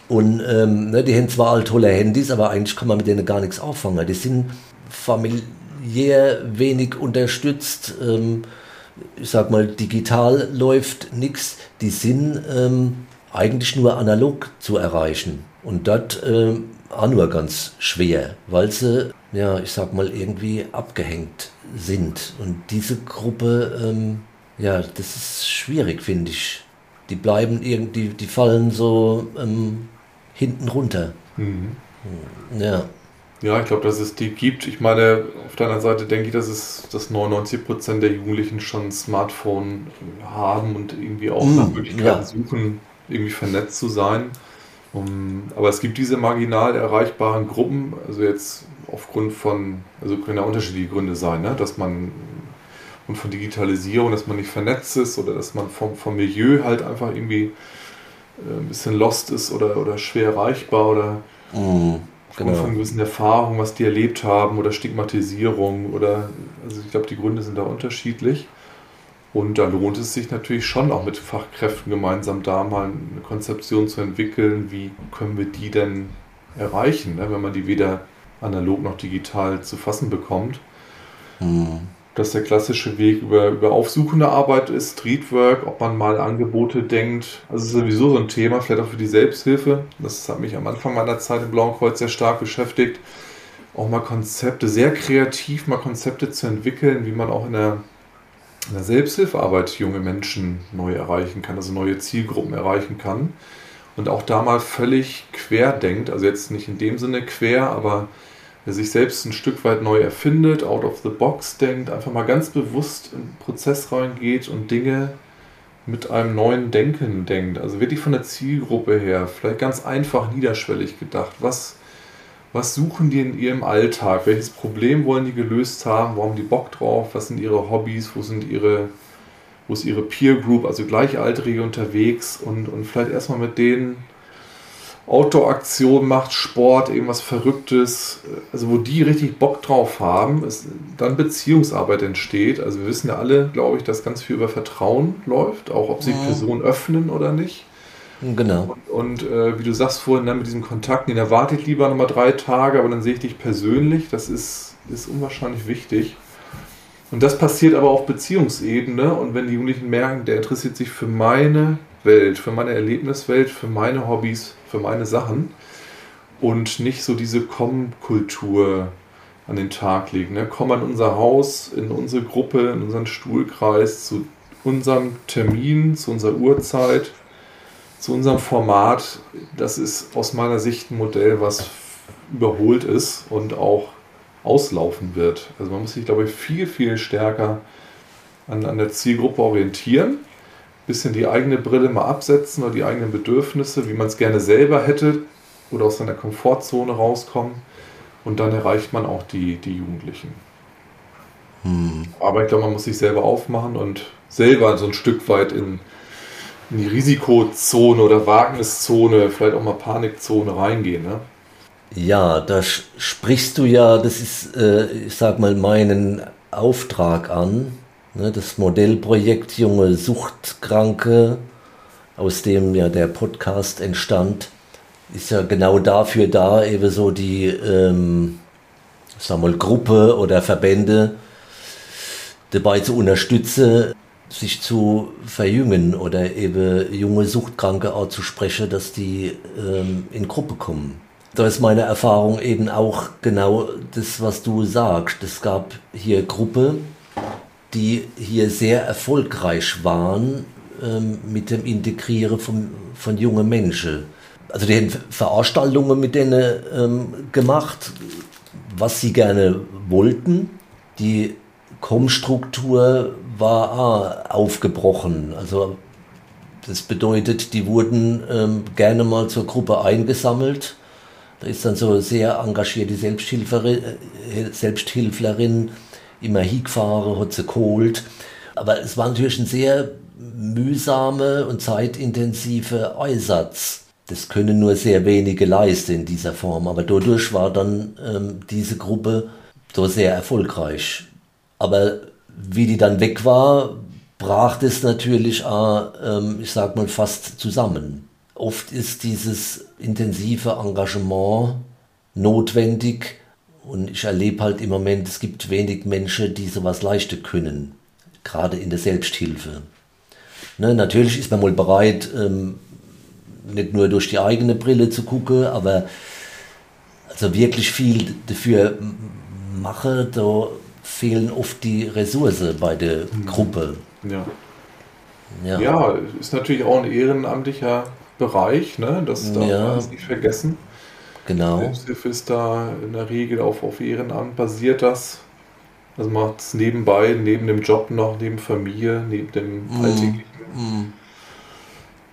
Und ähm, ne, die haben zwar alle tolle Handys, aber eigentlich kann man mit denen gar nichts auffangen. Die sind familiär wenig unterstützt. Ähm, ich sag mal, digital läuft nichts. Die sind ähm, eigentlich nur analog zu erreichen. Und das äh, auch nur ganz schwer, weil sie ja, ich sag mal, irgendwie abgehängt sind. Und diese Gruppe, ähm, ja, das ist schwierig, finde ich. Die bleiben irgendwie, die fallen so ähm, hinten runter. Mhm. Ja. Ja, ich glaube, dass es die gibt. Ich meine, auf deiner Seite denke ich, dass es dass 99% der Jugendlichen schon ein Smartphone haben und irgendwie auch mhm, nach Möglichkeiten ja. suchen, irgendwie vernetzt zu sein. Um, aber es gibt diese marginal erreichbaren Gruppen, also jetzt aufgrund von, also können ja unterschiedliche Gründe sein, ne? dass man und von Digitalisierung, dass man nicht vernetzt ist oder dass man vom, vom Milieu halt einfach irgendwie äh, ein bisschen lost ist oder, oder schwer erreichbar oder mm, genau. von gewissen Erfahrungen, was die erlebt haben oder Stigmatisierung oder, also ich glaube, die Gründe sind da unterschiedlich. Und da lohnt es sich natürlich schon auch mit Fachkräften gemeinsam da mal eine Konzeption zu entwickeln, wie können wir die denn erreichen, ne, wenn man die weder analog noch digital zu fassen bekommt. Mhm. dass der klassische Weg über, über aufsuchende Arbeit ist, Streetwork, ob man mal Angebote denkt. Also ist sowieso so ein Thema, vielleicht auch für die Selbsthilfe. Das hat mich am Anfang meiner Zeit im Blauen Kreuz sehr stark beschäftigt. Auch mal Konzepte, sehr kreativ mal Konzepte zu entwickeln, wie man auch in der, in der Selbsthilfearbeit junge Menschen neu erreichen kann, also neue Zielgruppen erreichen kann. Und auch da mal völlig quer denkt, also jetzt nicht in dem Sinne quer, aber der sich selbst ein Stück weit neu erfindet, out of the box denkt, einfach mal ganz bewusst in den Prozess reingeht und Dinge mit einem neuen Denken denkt. Also wirklich von der Zielgruppe her, vielleicht ganz einfach niederschwellig gedacht. Was, was suchen die in ihrem Alltag? Welches Problem wollen die gelöst haben? Wo haben die Bock drauf? Was sind ihre Hobbys? Wo sind ihre, wo ist ihre Peer Group, also Gleichaltrige unterwegs? Und, und vielleicht erstmal mit denen Outdoor-Aktion macht, Sport, irgendwas Verrücktes, also wo die richtig Bock drauf haben, ist dann Beziehungsarbeit entsteht. Also wir wissen ja alle, glaube ich, dass ganz viel über Vertrauen läuft, auch ob sich mhm. Personen öffnen oder nicht. Genau. Und, und äh, wie du sagst vorhin, dann mit diesem Kontakt, den erwarte ich lieber nochmal drei Tage, aber dann sehe ich dich persönlich, das ist, ist unwahrscheinlich wichtig. Und das passiert aber auf Beziehungsebene und wenn die Jugendlichen merken, der interessiert sich für meine Welt, für meine Erlebniswelt, für meine Hobbys, für meine Sachen und nicht so diese Komm-Kultur an den Tag legen. Ne? Komm an unser Haus, in unsere Gruppe, in unseren Stuhlkreis, zu unserem Termin, zu unserer Uhrzeit, zu unserem Format. Das ist aus meiner Sicht ein Modell, was überholt ist und auch auslaufen wird. Also man muss sich, glaube ich, viel, viel stärker an, an der Zielgruppe orientieren bisschen die eigene Brille mal absetzen oder die eigenen Bedürfnisse, wie man es gerne selber hätte oder aus seiner Komfortzone rauskommen. Und dann erreicht man auch die, die Jugendlichen. Hm. Aber ich glaube, man muss sich selber aufmachen und selber so ein Stück weit in, in die Risikozone oder Wagniszone, vielleicht auch mal Panikzone reingehen. Ne? Ja, da sprichst du ja, das ist, äh, ich sag mal, meinen Auftrag an, Ne, das Modellprojekt Junge Suchtkranke, aus dem ja der Podcast entstand, ist ja genau dafür da, eben so die ähm, sag mal, Gruppe oder Verbände dabei zu unterstützen, sich zu verjüngen oder eben junge Suchtkranke auch zu sprechen, dass die ähm, in Gruppe kommen. Da ist meine Erfahrung eben auch genau das, was du sagst. Es gab hier Gruppe, die hier sehr erfolgreich waren ähm, mit dem Integrieren von, von jungen Menschen. Also die haben Veranstaltungen mit denen ähm, gemacht, was sie gerne wollten. Die Kommstruktur war aufgebrochen. Also das bedeutet, die wurden ähm, gerne mal zur Gruppe eingesammelt. Da ist dann so sehr engagierte Selbsthilferin, äh, Selbsthilflerin immer hingefahren, hat sie geholt. Aber es war natürlich ein sehr mühsame und zeitintensive Einsatz. Das können nur sehr wenige leisten in dieser Form. Aber dadurch war dann ähm, diese Gruppe so sehr erfolgreich. Aber wie die dann weg war, brach das natürlich, auch, ähm, ich sag mal, fast zusammen. Oft ist dieses intensive Engagement notwendig, und ich erlebe halt im Moment, es gibt wenig Menschen, die sowas leichter können, gerade in der Selbsthilfe. Ne, natürlich ist man mal bereit, ähm, nicht nur durch die eigene Brille zu gucken, aber also wirklich viel dafür mache, da fehlen oft die Ressourcen bei der hm. Gruppe. Ja. ja. Ja, ist natürlich auch ein ehrenamtlicher Bereich, ne? das darf ja. man nicht vergessen. Genau. Selbsthilfe ist da in der Regel auf, auf Ehrenamt basiert das. Also macht es nebenbei, neben dem Job noch, neben Familie, neben dem mm. alltäglichen mm.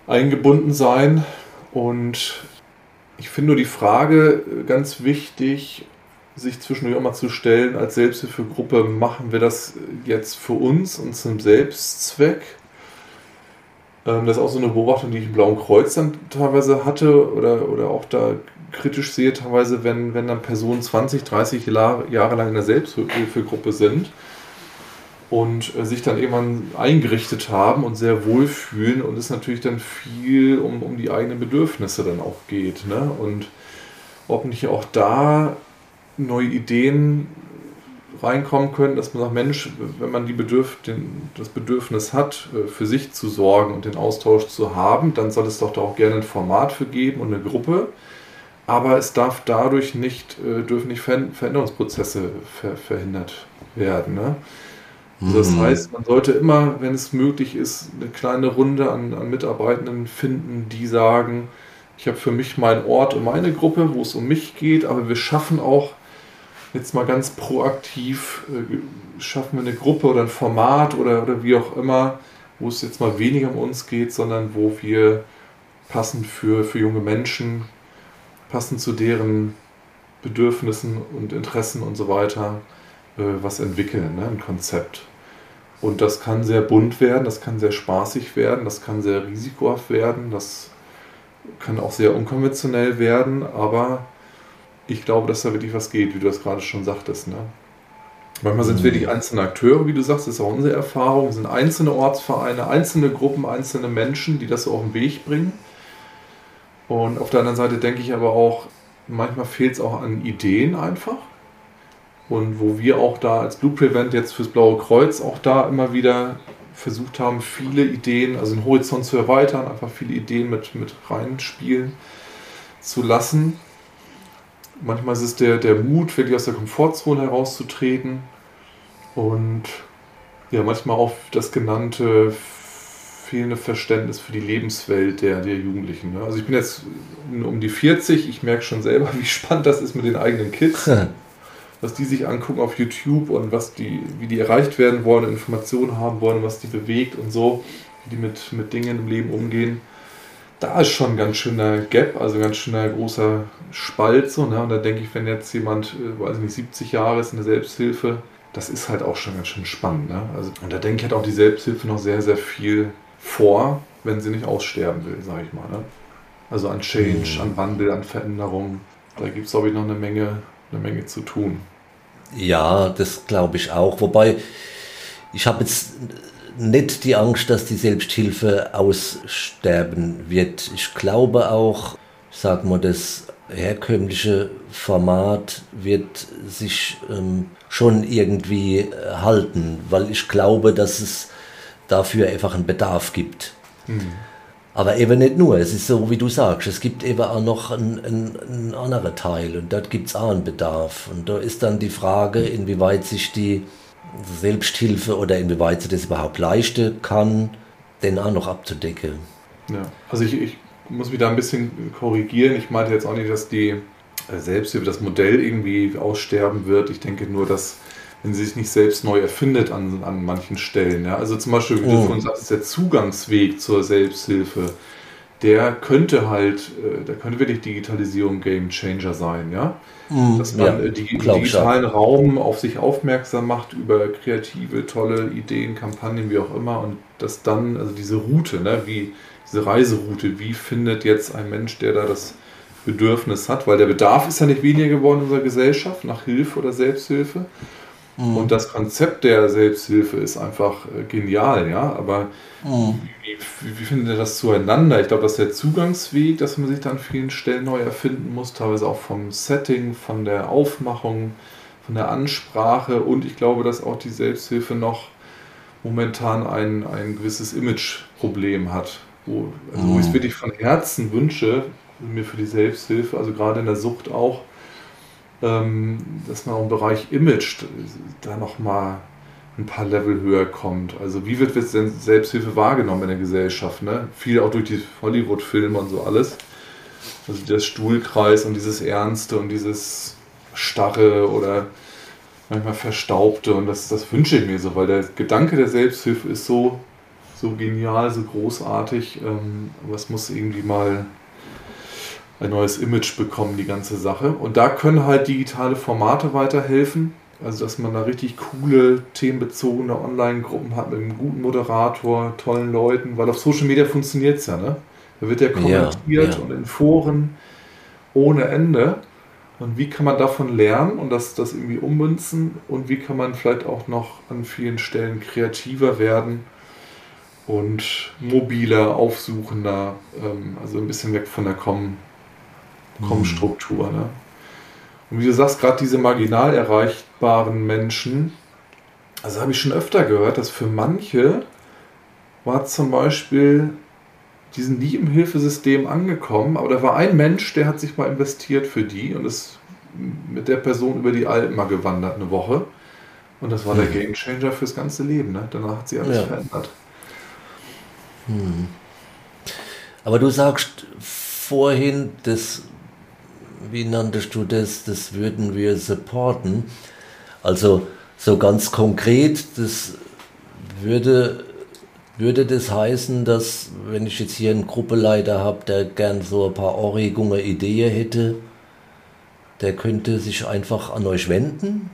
eingebunden sein. Und ich finde nur die Frage ganz wichtig, sich zwischendurch auch mal zu stellen, als Selbsthilfegruppe, machen wir das jetzt für uns und zum Selbstzweck? Ähm, das ist auch so eine Beobachtung, die ich im Blauen Kreuz dann teilweise hatte oder, oder auch da kritisch sehe, teilweise, wenn, wenn dann Personen 20, 30 Jahre lang in der Selbsthilfegruppe sind und äh, sich dann irgendwann eingerichtet haben und sehr wohlfühlen und es natürlich dann viel um, um die eigenen Bedürfnisse dann auch geht. Ne? Und ob nicht auch da neue Ideen reinkommen können, dass man sagt, Mensch, wenn man die Bedürf den, das Bedürfnis hat, äh, für sich zu sorgen und den Austausch zu haben, dann soll es doch da auch gerne ein Format für geben und eine Gruppe. Aber es darf dadurch nicht, äh, dürfen nicht Veränderungsprozesse ver verhindert werden. Ne? Also das mhm. heißt, man sollte immer, wenn es möglich ist, eine kleine Runde an, an Mitarbeitenden finden, die sagen, ich habe für mich meinen Ort und meine Gruppe, wo es um mich geht, aber wir schaffen auch jetzt mal ganz proaktiv, äh, schaffen wir eine Gruppe oder ein Format oder, oder wie auch immer, wo es jetzt mal weniger um uns geht, sondern wo wir passend für, für junge Menschen, passend zu deren Bedürfnissen und Interessen und so weiter, äh, was entwickeln, ne? ein Konzept. Und das kann sehr bunt werden, das kann sehr spaßig werden, das kann sehr risikohaft werden, das kann auch sehr unkonventionell werden, aber ich glaube, dass da wirklich was geht, wie du das gerade schon sagtest. Ne? Manchmal sind es mhm. wirklich einzelne Akteure, wie du sagst, das ist auch unsere Erfahrung, es sind einzelne Ortsvereine, einzelne Gruppen, einzelne Menschen, die das so auf den Weg bringen. Und auf der anderen Seite denke ich aber auch, manchmal fehlt es auch an Ideen einfach. Und wo wir auch da als Blue Prevent jetzt fürs Blaue Kreuz auch da immer wieder versucht haben, viele Ideen, also den Horizont zu erweitern, einfach viele Ideen mit, mit reinspielen zu lassen. Manchmal ist es der, der Mut, wirklich aus der Komfortzone herauszutreten und ja, manchmal auch das genannte fehlende Verständnis für die Lebenswelt der, der Jugendlichen. Ne? Also ich bin jetzt um die 40, ich merke schon selber, [LAUGHS] wie spannend das ist mit den eigenen Kids. was die sich angucken auf YouTube und was die, wie die erreicht werden wollen, Informationen haben wollen, was die bewegt und so, wie die mit, mit Dingen im Leben umgehen. Da ist schon ein ganz schöner Gap, also ein ganz schöner großer Spalt. So, ne? Und da denke ich, wenn jetzt jemand, äh, weiß nicht, 70 Jahre ist in der Selbsthilfe, das ist halt auch schon ganz schön spannend. Ne? Also, und da denke ich, hat auch die Selbsthilfe noch sehr, sehr viel vor, wenn sie nicht aussterben will, sage ich mal. Ne? Also an Change, mhm. an Wandel, an Veränderung. Da gibt es, glaube ich, noch eine Menge, eine Menge zu tun. Ja, das glaube ich auch. Wobei, ich habe jetzt nicht die Angst, dass die Selbsthilfe aussterben wird. Ich glaube auch, sag mal, das herkömmliche Format wird sich ähm, schon irgendwie halten, weil ich glaube, dass es dafür einfach einen Bedarf gibt. Mhm. Aber eben nicht nur, es ist so, wie du sagst, es gibt eben auch noch einen, einen, einen anderen Teil und dort gibt es auch einen Bedarf. Und da ist dann die Frage, inwieweit sich die Selbsthilfe oder inwieweit sie das überhaupt leisten kann, den auch noch abzudecken. Ja, also ich, ich muss mich da ein bisschen korrigieren. Ich meinte jetzt auch nicht, dass die Selbsthilfe, das Modell irgendwie aussterben wird. Ich denke nur, dass wenn sie sich nicht selbst neu erfindet an, an manchen Stellen. Ja? Also zum Beispiel, wie oh. du vorhin sagst, der Zugangsweg zur Selbsthilfe, der könnte halt, äh, da könnte wirklich Digitalisierung Game Changer sein, ja. Mm, Dass man ja, äh, die digitalen Raum auf sich aufmerksam macht über kreative, tolle Ideen, Kampagnen, wie auch immer, und dass dann, also diese Route, ne, wie diese Reiseroute, wie findet jetzt ein Mensch, der da das Bedürfnis hat, weil der Bedarf ist ja nicht weniger geworden in unserer Gesellschaft nach Hilfe oder Selbsthilfe, Mhm. Und das Konzept der Selbsthilfe ist einfach äh, genial, ja. Aber mhm. wie, wie, findet ihr das zueinander? Ich glaube, dass der Zugangsweg, dass man sich dann an vielen Stellen neu erfinden muss, teilweise auch vom Setting, von der Aufmachung, von der Ansprache und ich glaube, dass auch die Selbsthilfe noch momentan ein, ein gewisses Imageproblem hat, wo, also wo ich es mhm. wirklich von Herzen wünsche, mir für die Selbsthilfe, also gerade in der Sucht auch, dass man auch im Bereich Image da nochmal ein paar Level höher kommt. Also wie wird denn Selbsthilfe wahrgenommen in der Gesellschaft? Ne? Viel auch durch die Hollywood-Filme und so alles. Also der Stuhlkreis und dieses Ernste und dieses Starre oder manchmal Verstaubte und das, das wünsche ich mir so, weil der Gedanke der Selbsthilfe ist so, so genial, so großartig, ähm, aber es muss irgendwie mal ein neues Image bekommen, die ganze Sache. Und da können halt digitale Formate weiterhelfen. Also, dass man da richtig coole, themenbezogene Online-Gruppen hat mit einem guten Moderator, tollen Leuten, weil auf Social Media funktioniert es ja, ne? Da wird ja kommentiert ja, ja. und in Foren ohne Ende. Und wie kann man davon lernen und das, das irgendwie ummünzen? Und wie kann man vielleicht auch noch an vielen Stellen kreativer werden und mobiler, aufsuchender, ähm, also ein bisschen weg von der Com Kommstruktur. Ne? Und wie du sagst, gerade diese marginal erreichbaren Menschen, also habe ich schon öfter gehört, dass für manche war zum Beispiel, die sind nie im Hilfesystem angekommen, aber da war ein Mensch, der hat sich mal investiert für die und ist mit der Person über die Alpen mal gewandert eine Woche. Und das war der hm. Game Changer fürs ganze Leben. Ne? Danach hat sich alles ja. verändert. Hm. Aber du sagst vorhin, das, wie nanntest du das, das würden wir supporten. Also so ganz konkret, das würde, würde das heißen, dass wenn ich jetzt hier einen Gruppeleiter habe, der gern so ein paar Anregungen, Ideen hätte, der könnte sich einfach an euch wenden?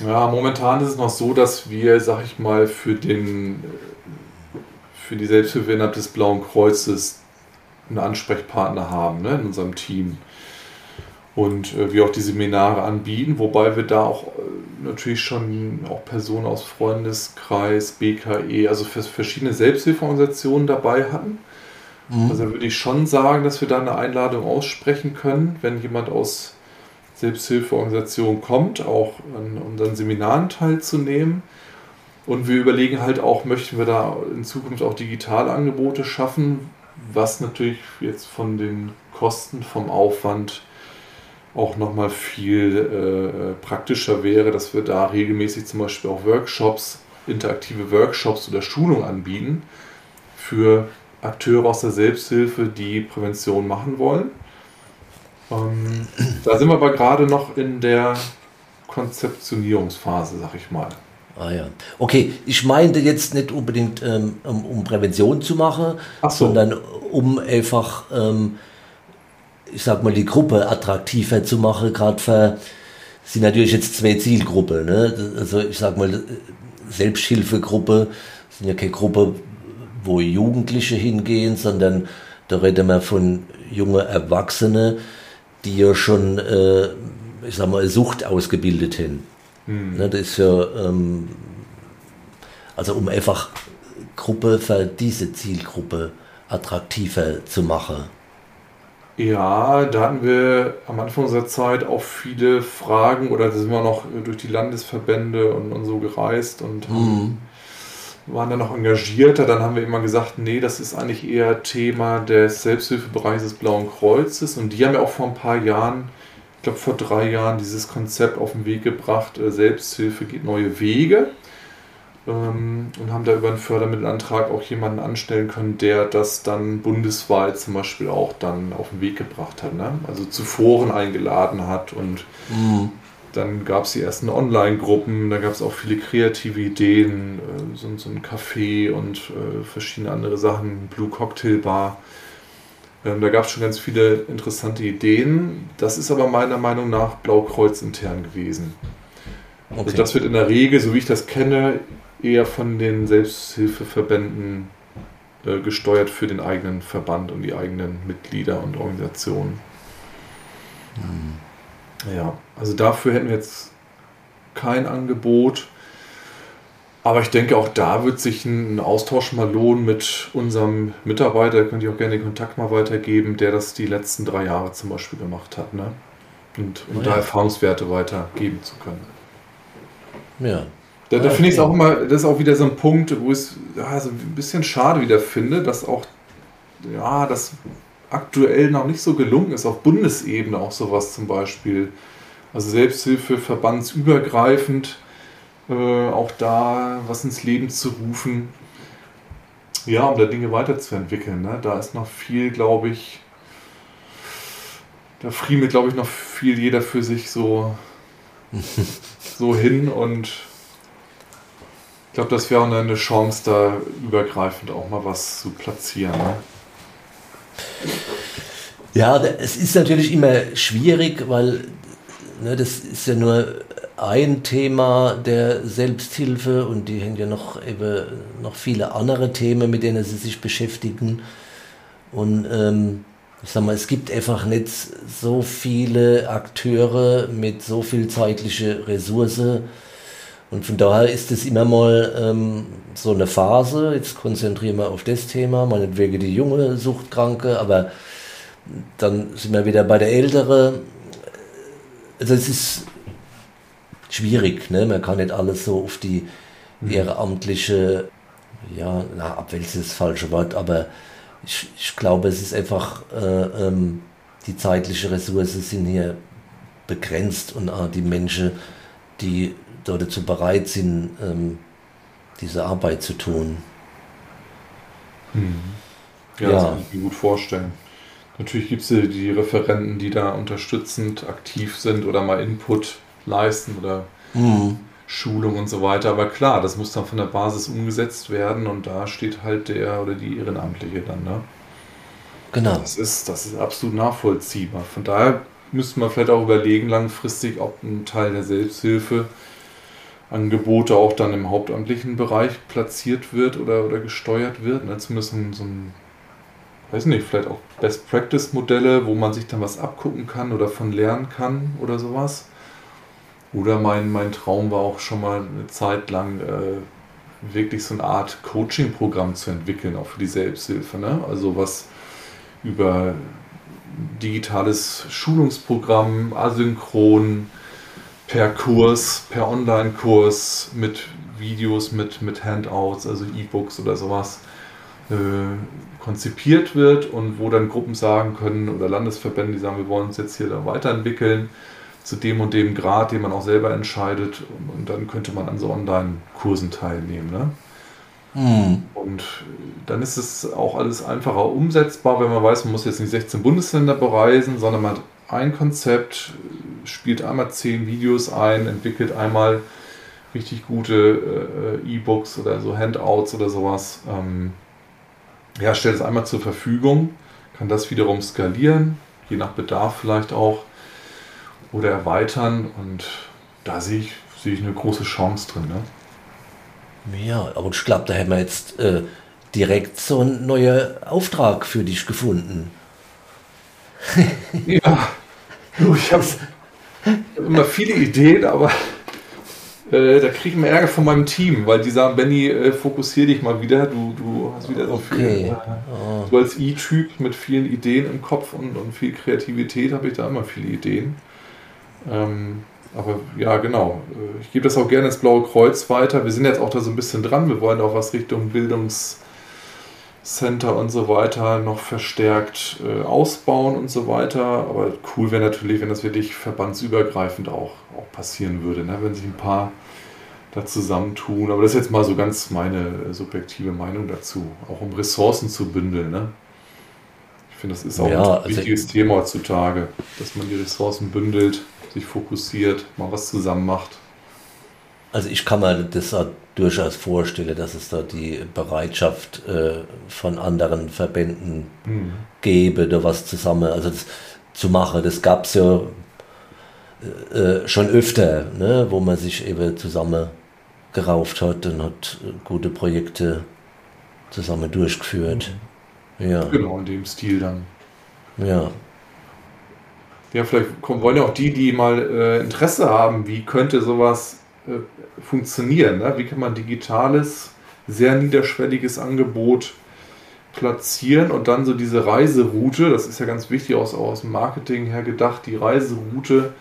Ja, momentan ist es noch so, dass wir, sag ich mal, für den für die Selbsthilfe innerhalb des Blauen Kreuzes einen Ansprechpartner haben ne, in unserem Team. Und äh, wir auch die Seminare anbieten, wobei wir da auch äh, natürlich schon auch Personen aus Freundeskreis, BKE, also für verschiedene Selbsthilfeorganisationen dabei hatten. Mhm. Also würde ich schon sagen, dass wir da eine Einladung aussprechen können, wenn jemand aus Selbsthilfeorganisation kommt, auch an unseren Seminaren teilzunehmen. Und wir überlegen halt auch, möchten wir da in Zukunft auch digitale Angebote schaffen, was natürlich jetzt von den Kosten, vom Aufwand auch nochmal viel äh, praktischer wäre, dass wir da regelmäßig zum Beispiel auch Workshops, interaktive Workshops oder Schulungen anbieten für Akteure aus der Selbsthilfe, die Prävention machen wollen. Ähm, da sind wir aber gerade noch in der Konzeptionierungsphase, sag ich mal. Ah ja. Okay, ich meinte jetzt nicht unbedingt, ähm, um, Prävention zu machen, so. sondern um einfach, ähm, ich sag mal, die Gruppe attraktiver zu machen. Gerade für sind natürlich jetzt zwei Zielgruppen. Ne? Also ich sag mal, Selbsthilfegruppe sind ja keine Gruppe, wo Jugendliche hingehen, sondern da reden wir von jungen Erwachsenen, die ja schon, äh, ich sag mal, Sucht ausgebildet haben. Mhm. Ne, das ist ja, ähm, also um einfach Gruppe für diese Zielgruppe attraktiver zu machen. Ja, da hatten wir am Anfang unserer Zeit auch viele Fragen oder da sind wir noch durch die Landesverbände und, und so gereist und mhm. waren dann noch engagierter. Dann haben wir immer gesagt, nee, das ist eigentlich eher Thema des Selbsthilfebereichs des Blauen Kreuzes und die haben ja auch vor ein paar Jahren ich glaube, vor drei Jahren dieses Konzept auf den Weg gebracht, äh, Selbsthilfe geht neue Wege. Ähm, und haben da über einen Fördermittelantrag auch jemanden anstellen können, der das dann bundesweit zum Beispiel auch dann auf den Weg gebracht hat. Ne? Also zu Foren eingeladen hat und mhm. dann gab es die ersten Online-Gruppen, da gab es auch viele kreative Ideen, äh, so, so ein Café und äh, verschiedene andere Sachen, Blue Cocktail Bar. Ähm, da gab es schon ganz viele interessante Ideen. Das ist aber meiner Meinung nach Blaukreuz intern gewesen. Also okay. Also das wird in der Regel, so wie ich das kenne, eher von den Selbsthilfeverbänden äh, gesteuert für den eigenen Verband und die eigenen Mitglieder und Organisationen. Hm. Ja, also dafür hätten wir jetzt kein Angebot. Aber ich denke, auch da wird sich ein Austausch mal lohnen mit unserem Mitarbeiter. Könnt ihr auch gerne den Kontakt mal weitergeben, der das die letzten drei Jahre zum Beispiel gemacht hat. Ne? Und um oh ja. da Erfahrungswerte weitergeben zu können. Ja. Da, da finde ich es auch immer, das ist auch wieder so ein Punkt, wo ich es ja, so ein bisschen schade wieder finde, dass auch, ja, das aktuell noch nicht so gelungen ist, auf Bundesebene auch sowas zum Beispiel. Also Selbsthilfe verbandsübergreifend äh, auch da was ins Leben zu rufen. Ja, um da Dinge weiterzuentwickeln. Ne? Da ist noch viel, glaube ich, da friemelt, glaube ich, noch viel jeder für sich so, [LAUGHS] so hin und ich glaube, das wäre auch eine Chance, da übergreifend auch mal was zu platzieren. Ne? Ja, es ist natürlich immer schwierig, weil ne, das ist ja nur ein Thema der Selbsthilfe und die haben ja noch eben noch viele andere Themen, mit denen sie sich beschäftigen. Und ähm, ich sag mal, es gibt einfach nicht so viele Akteure mit so viel zeitliche Ressource. Und von daher ist es immer mal ähm, so eine Phase. Jetzt konzentrieren wir auf das Thema, meinetwegen die junge Suchtkranke, aber dann sind wir wieder bei der älteren also es ist schwierig, ne? man kann nicht alles so auf die mhm. ehrenamtliche, ja, na, abwälzen ist das falsche Wort, aber ich, ich glaube, es ist einfach, äh, ähm, die zeitliche Ressource sind hier begrenzt und äh, die Menschen, die dort dazu bereit sind, ähm, diese Arbeit zu tun. Mhm. Ja, ja, das kann ich mir gut vorstellen. Natürlich gibt es die Referenten, die da unterstützend aktiv sind oder mal Input leisten oder mhm. Schulung und so weiter. Aber klar, das muss dann von der Basis umgesetzt werden und da steht halt der oder die Ehrenamtliche dann. Ne? Genau. Das ist, das ist absolut nachvollziehbar. Von daher müsste man vielleicht auch überlegen, langfristig, ob ein Teil der Selbsthilfe Angebote auch dann im hauptamtlichen Bereich platziert wird oder, oder gesteuert wird. Ne? Zumindest so ein, weiß nicht, vielleicht auch Best-Practice-Modelle, wo man sich dann was abgucken kann oder von lernen kann oder sowas. Oder mein, mein Traum war auch schon mal eine Zeit lang äh, wirklich so eine Art Coaching-Programm zu entwickeln, auch für die Selbsthilfe. Ne? Also was über digitales Schulungsprogramm, asynchron, per Kurs, per Online-Kurs mit Videos, mit, mit Handouts, also E-Books oder sowas äh, konzipiert wird und wo dann Gruppen sagen können oder Landesverbände, die sagen, wir wollen uns jetzt hier da weiterentwickeln zu dem und dem Grad, den man auch selber entscheidet und, dann könnte man an so Online-Kursen teilnehmen. Ne? Mhm. Und dann ist es auch alles einfacher umsetzbar, wenn man weiß, man muss jetzt nicht 16 Bundesländer bereisen, sondern man hat ein Konzept, spielt einmal zehn Videos ein, entwickelt einmal richtig gute äh, E-Books oder so Handouts oder sowas. Ähm, ja, stellt es einmal zur Verfügung, kann das wiederum skalieren, je nach Bedarf vielleicht auch, oder erweitern und da sehe ich, sehe ich eine große Chance drin. Ne? Ja, aber ich glaube, da haben wir jetzt äh, direkt so einen neuen Auftrag für dich gefunden. [LAUGHS] ja, ich habe hab immer viele Ideen, aber äh, da kriege ich immer Ärger von meinem Team, weil die sagen, Benny, äh, fokussier dich mal wieder, du, du hast wieder so okay. viel. Äh, oh. Du als E-Typ mit vielen Ideen im Kopf und, und viel Kreativität habe ich da immer viele Ideen. Ähm, aber ja, genau. Äh, ich gebe das auch gerne ins Blaue Kreuz weiter. Wir sind jetzt auch da so ein bisschen dran. Wir wollen auch was Richtung Bildungs- Center und so weiter noch verstärkt äh, ausbauen und so weiter. Aber cool wäre natürlich, wenn das wirklich verbandsübergreifend auch, auch passieren würde, ne? wenn sich ein paar da zusammentun. Aber das ist jetzt mal so ganz meine subjektive Meinung dazu, auch um Ressourcen zu bündeln. Ne? Ich finde, das ist auch ja, ein also wichtiges Thema heutzutage, dass man die Ressourcen bündelt, sich fokussiert, mal was zusammen macht. Also ich kann mir das durchaus vorstellen, dass es da die Bereitschaft äh, von anderen Verbänden mhm. gäbe, da was zusammen also das, zu machen. Das gab es ja äh, äh, schon öfter, ne, wo man sich eben zusammen gerauft hat und hat gute Projekte zusammen durchgeführt. Mhm. Ja. Genau, in dem Stil dann. Ja. Ja, vielleicht kommen, wollen ja auch die, die mal äh, Interesse haben, wie könnte sowas äh, funktionieren. Ne? Wie kann man digitales, sehr niederschwelliges Angebot platzieren und dann so diese Reiseroute, das ist ja ganz wichtig aus, aus Marketing her gedacht, die Reiseroute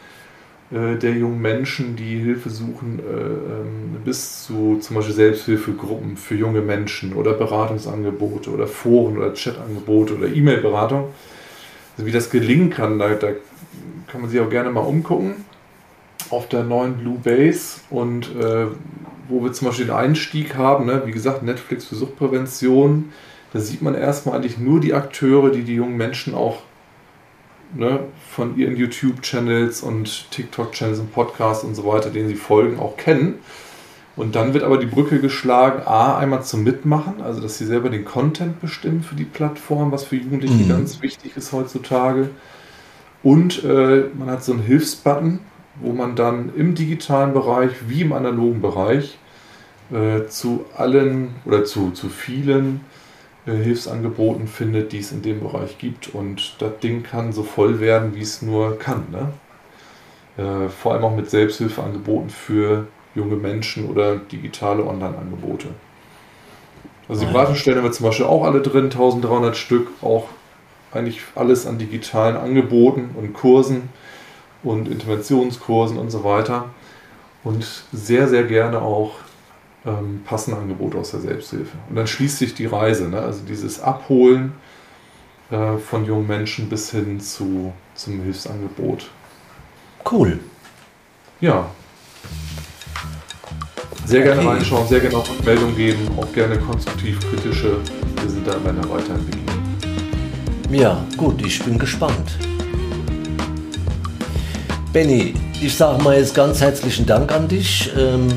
äh, der jungen Menschen, die Hilfe suchen, äh, ähm, bis zu zum Beispiel Selbsthilfegruppen für junge Menschen oder Beratungsangebote oder Foren oder Chatangebote oder E-Mail-Beratung. Also wie das gelingen kann, da, da kann man sich auch gerne mal umgucken auf der neuen Blue Base und äh, wo wir zum Beispiel den Einstieg haben, ne? wie gesagt, Netflix für Suchtprävention, da sieht man erstmal eigentlich nur die Akteure, die die jungen Menschen auch ne, von ihren YouTube-Channels und TikTok-Channels und Podcasts und so weiter, denen sie folgen, auch kennen. Und dann wird aber die Brücke geschlagen, A, einmal zum Mitmachen, also dass sie selber den Content bestimmen für die Plattform, was für Jugendliche mhm. ganz wichtig ist heutzutage. Und äh, man hat so einen Hilfsbutton, wo man dann im digitalen Bereich wie im analogen Bereich äh, zu allen oder zu, zu vielen äh, Hilfsangeboten findet, die es in dem Bereich gibt. Und das Ding kann so voll werden, wie es nur kann. Ne? Äh, vor allem auch mit Selbsthilfeangeboten für junge Menschen oder digitale Online-Angebote. Also die Beratungsstellen haben wir zum Beispiel auch alle drin, 1300 Stück, auch eigentlich alles an digitalen Angeboten und Kursen und Interventionskursen und so weiter. Und sehr, sehr gerne auch ähm, passende Angebote aus der Selbsthilfe. Und dann schließt sich die Reise, ne? also dieses Abholen äh, von jungen Menschen bis hin zu, zum Hilfsangebot. Cool. Ja. Sehr gerne okay. reinschauen, sehr gerne auch Meldung geben, auch gerne konstruktiv kritische. Wir sind da immer in der Weiterentwicklung. Ja, gut, ich bin gespannt. Benny, ich sage mal jetzt ganz herzlichen Dank an dich. Ähm,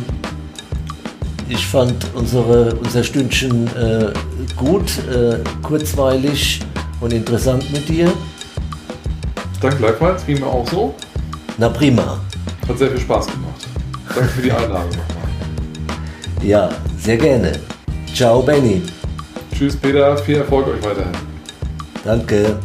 ich fand unsere, unser Stündchen äh, gut, äh, kurzweilig und interessant mit dir. Danke gleichfalls, ging mir auch so. Na prima. Hat sehr viel Spaß gemacht. Danke für die Einladung nochmal. Ja, sehr gerne. Ciao, Benny. Tschüss, Peter. Viel Erfolg euch weiterhin. Danke.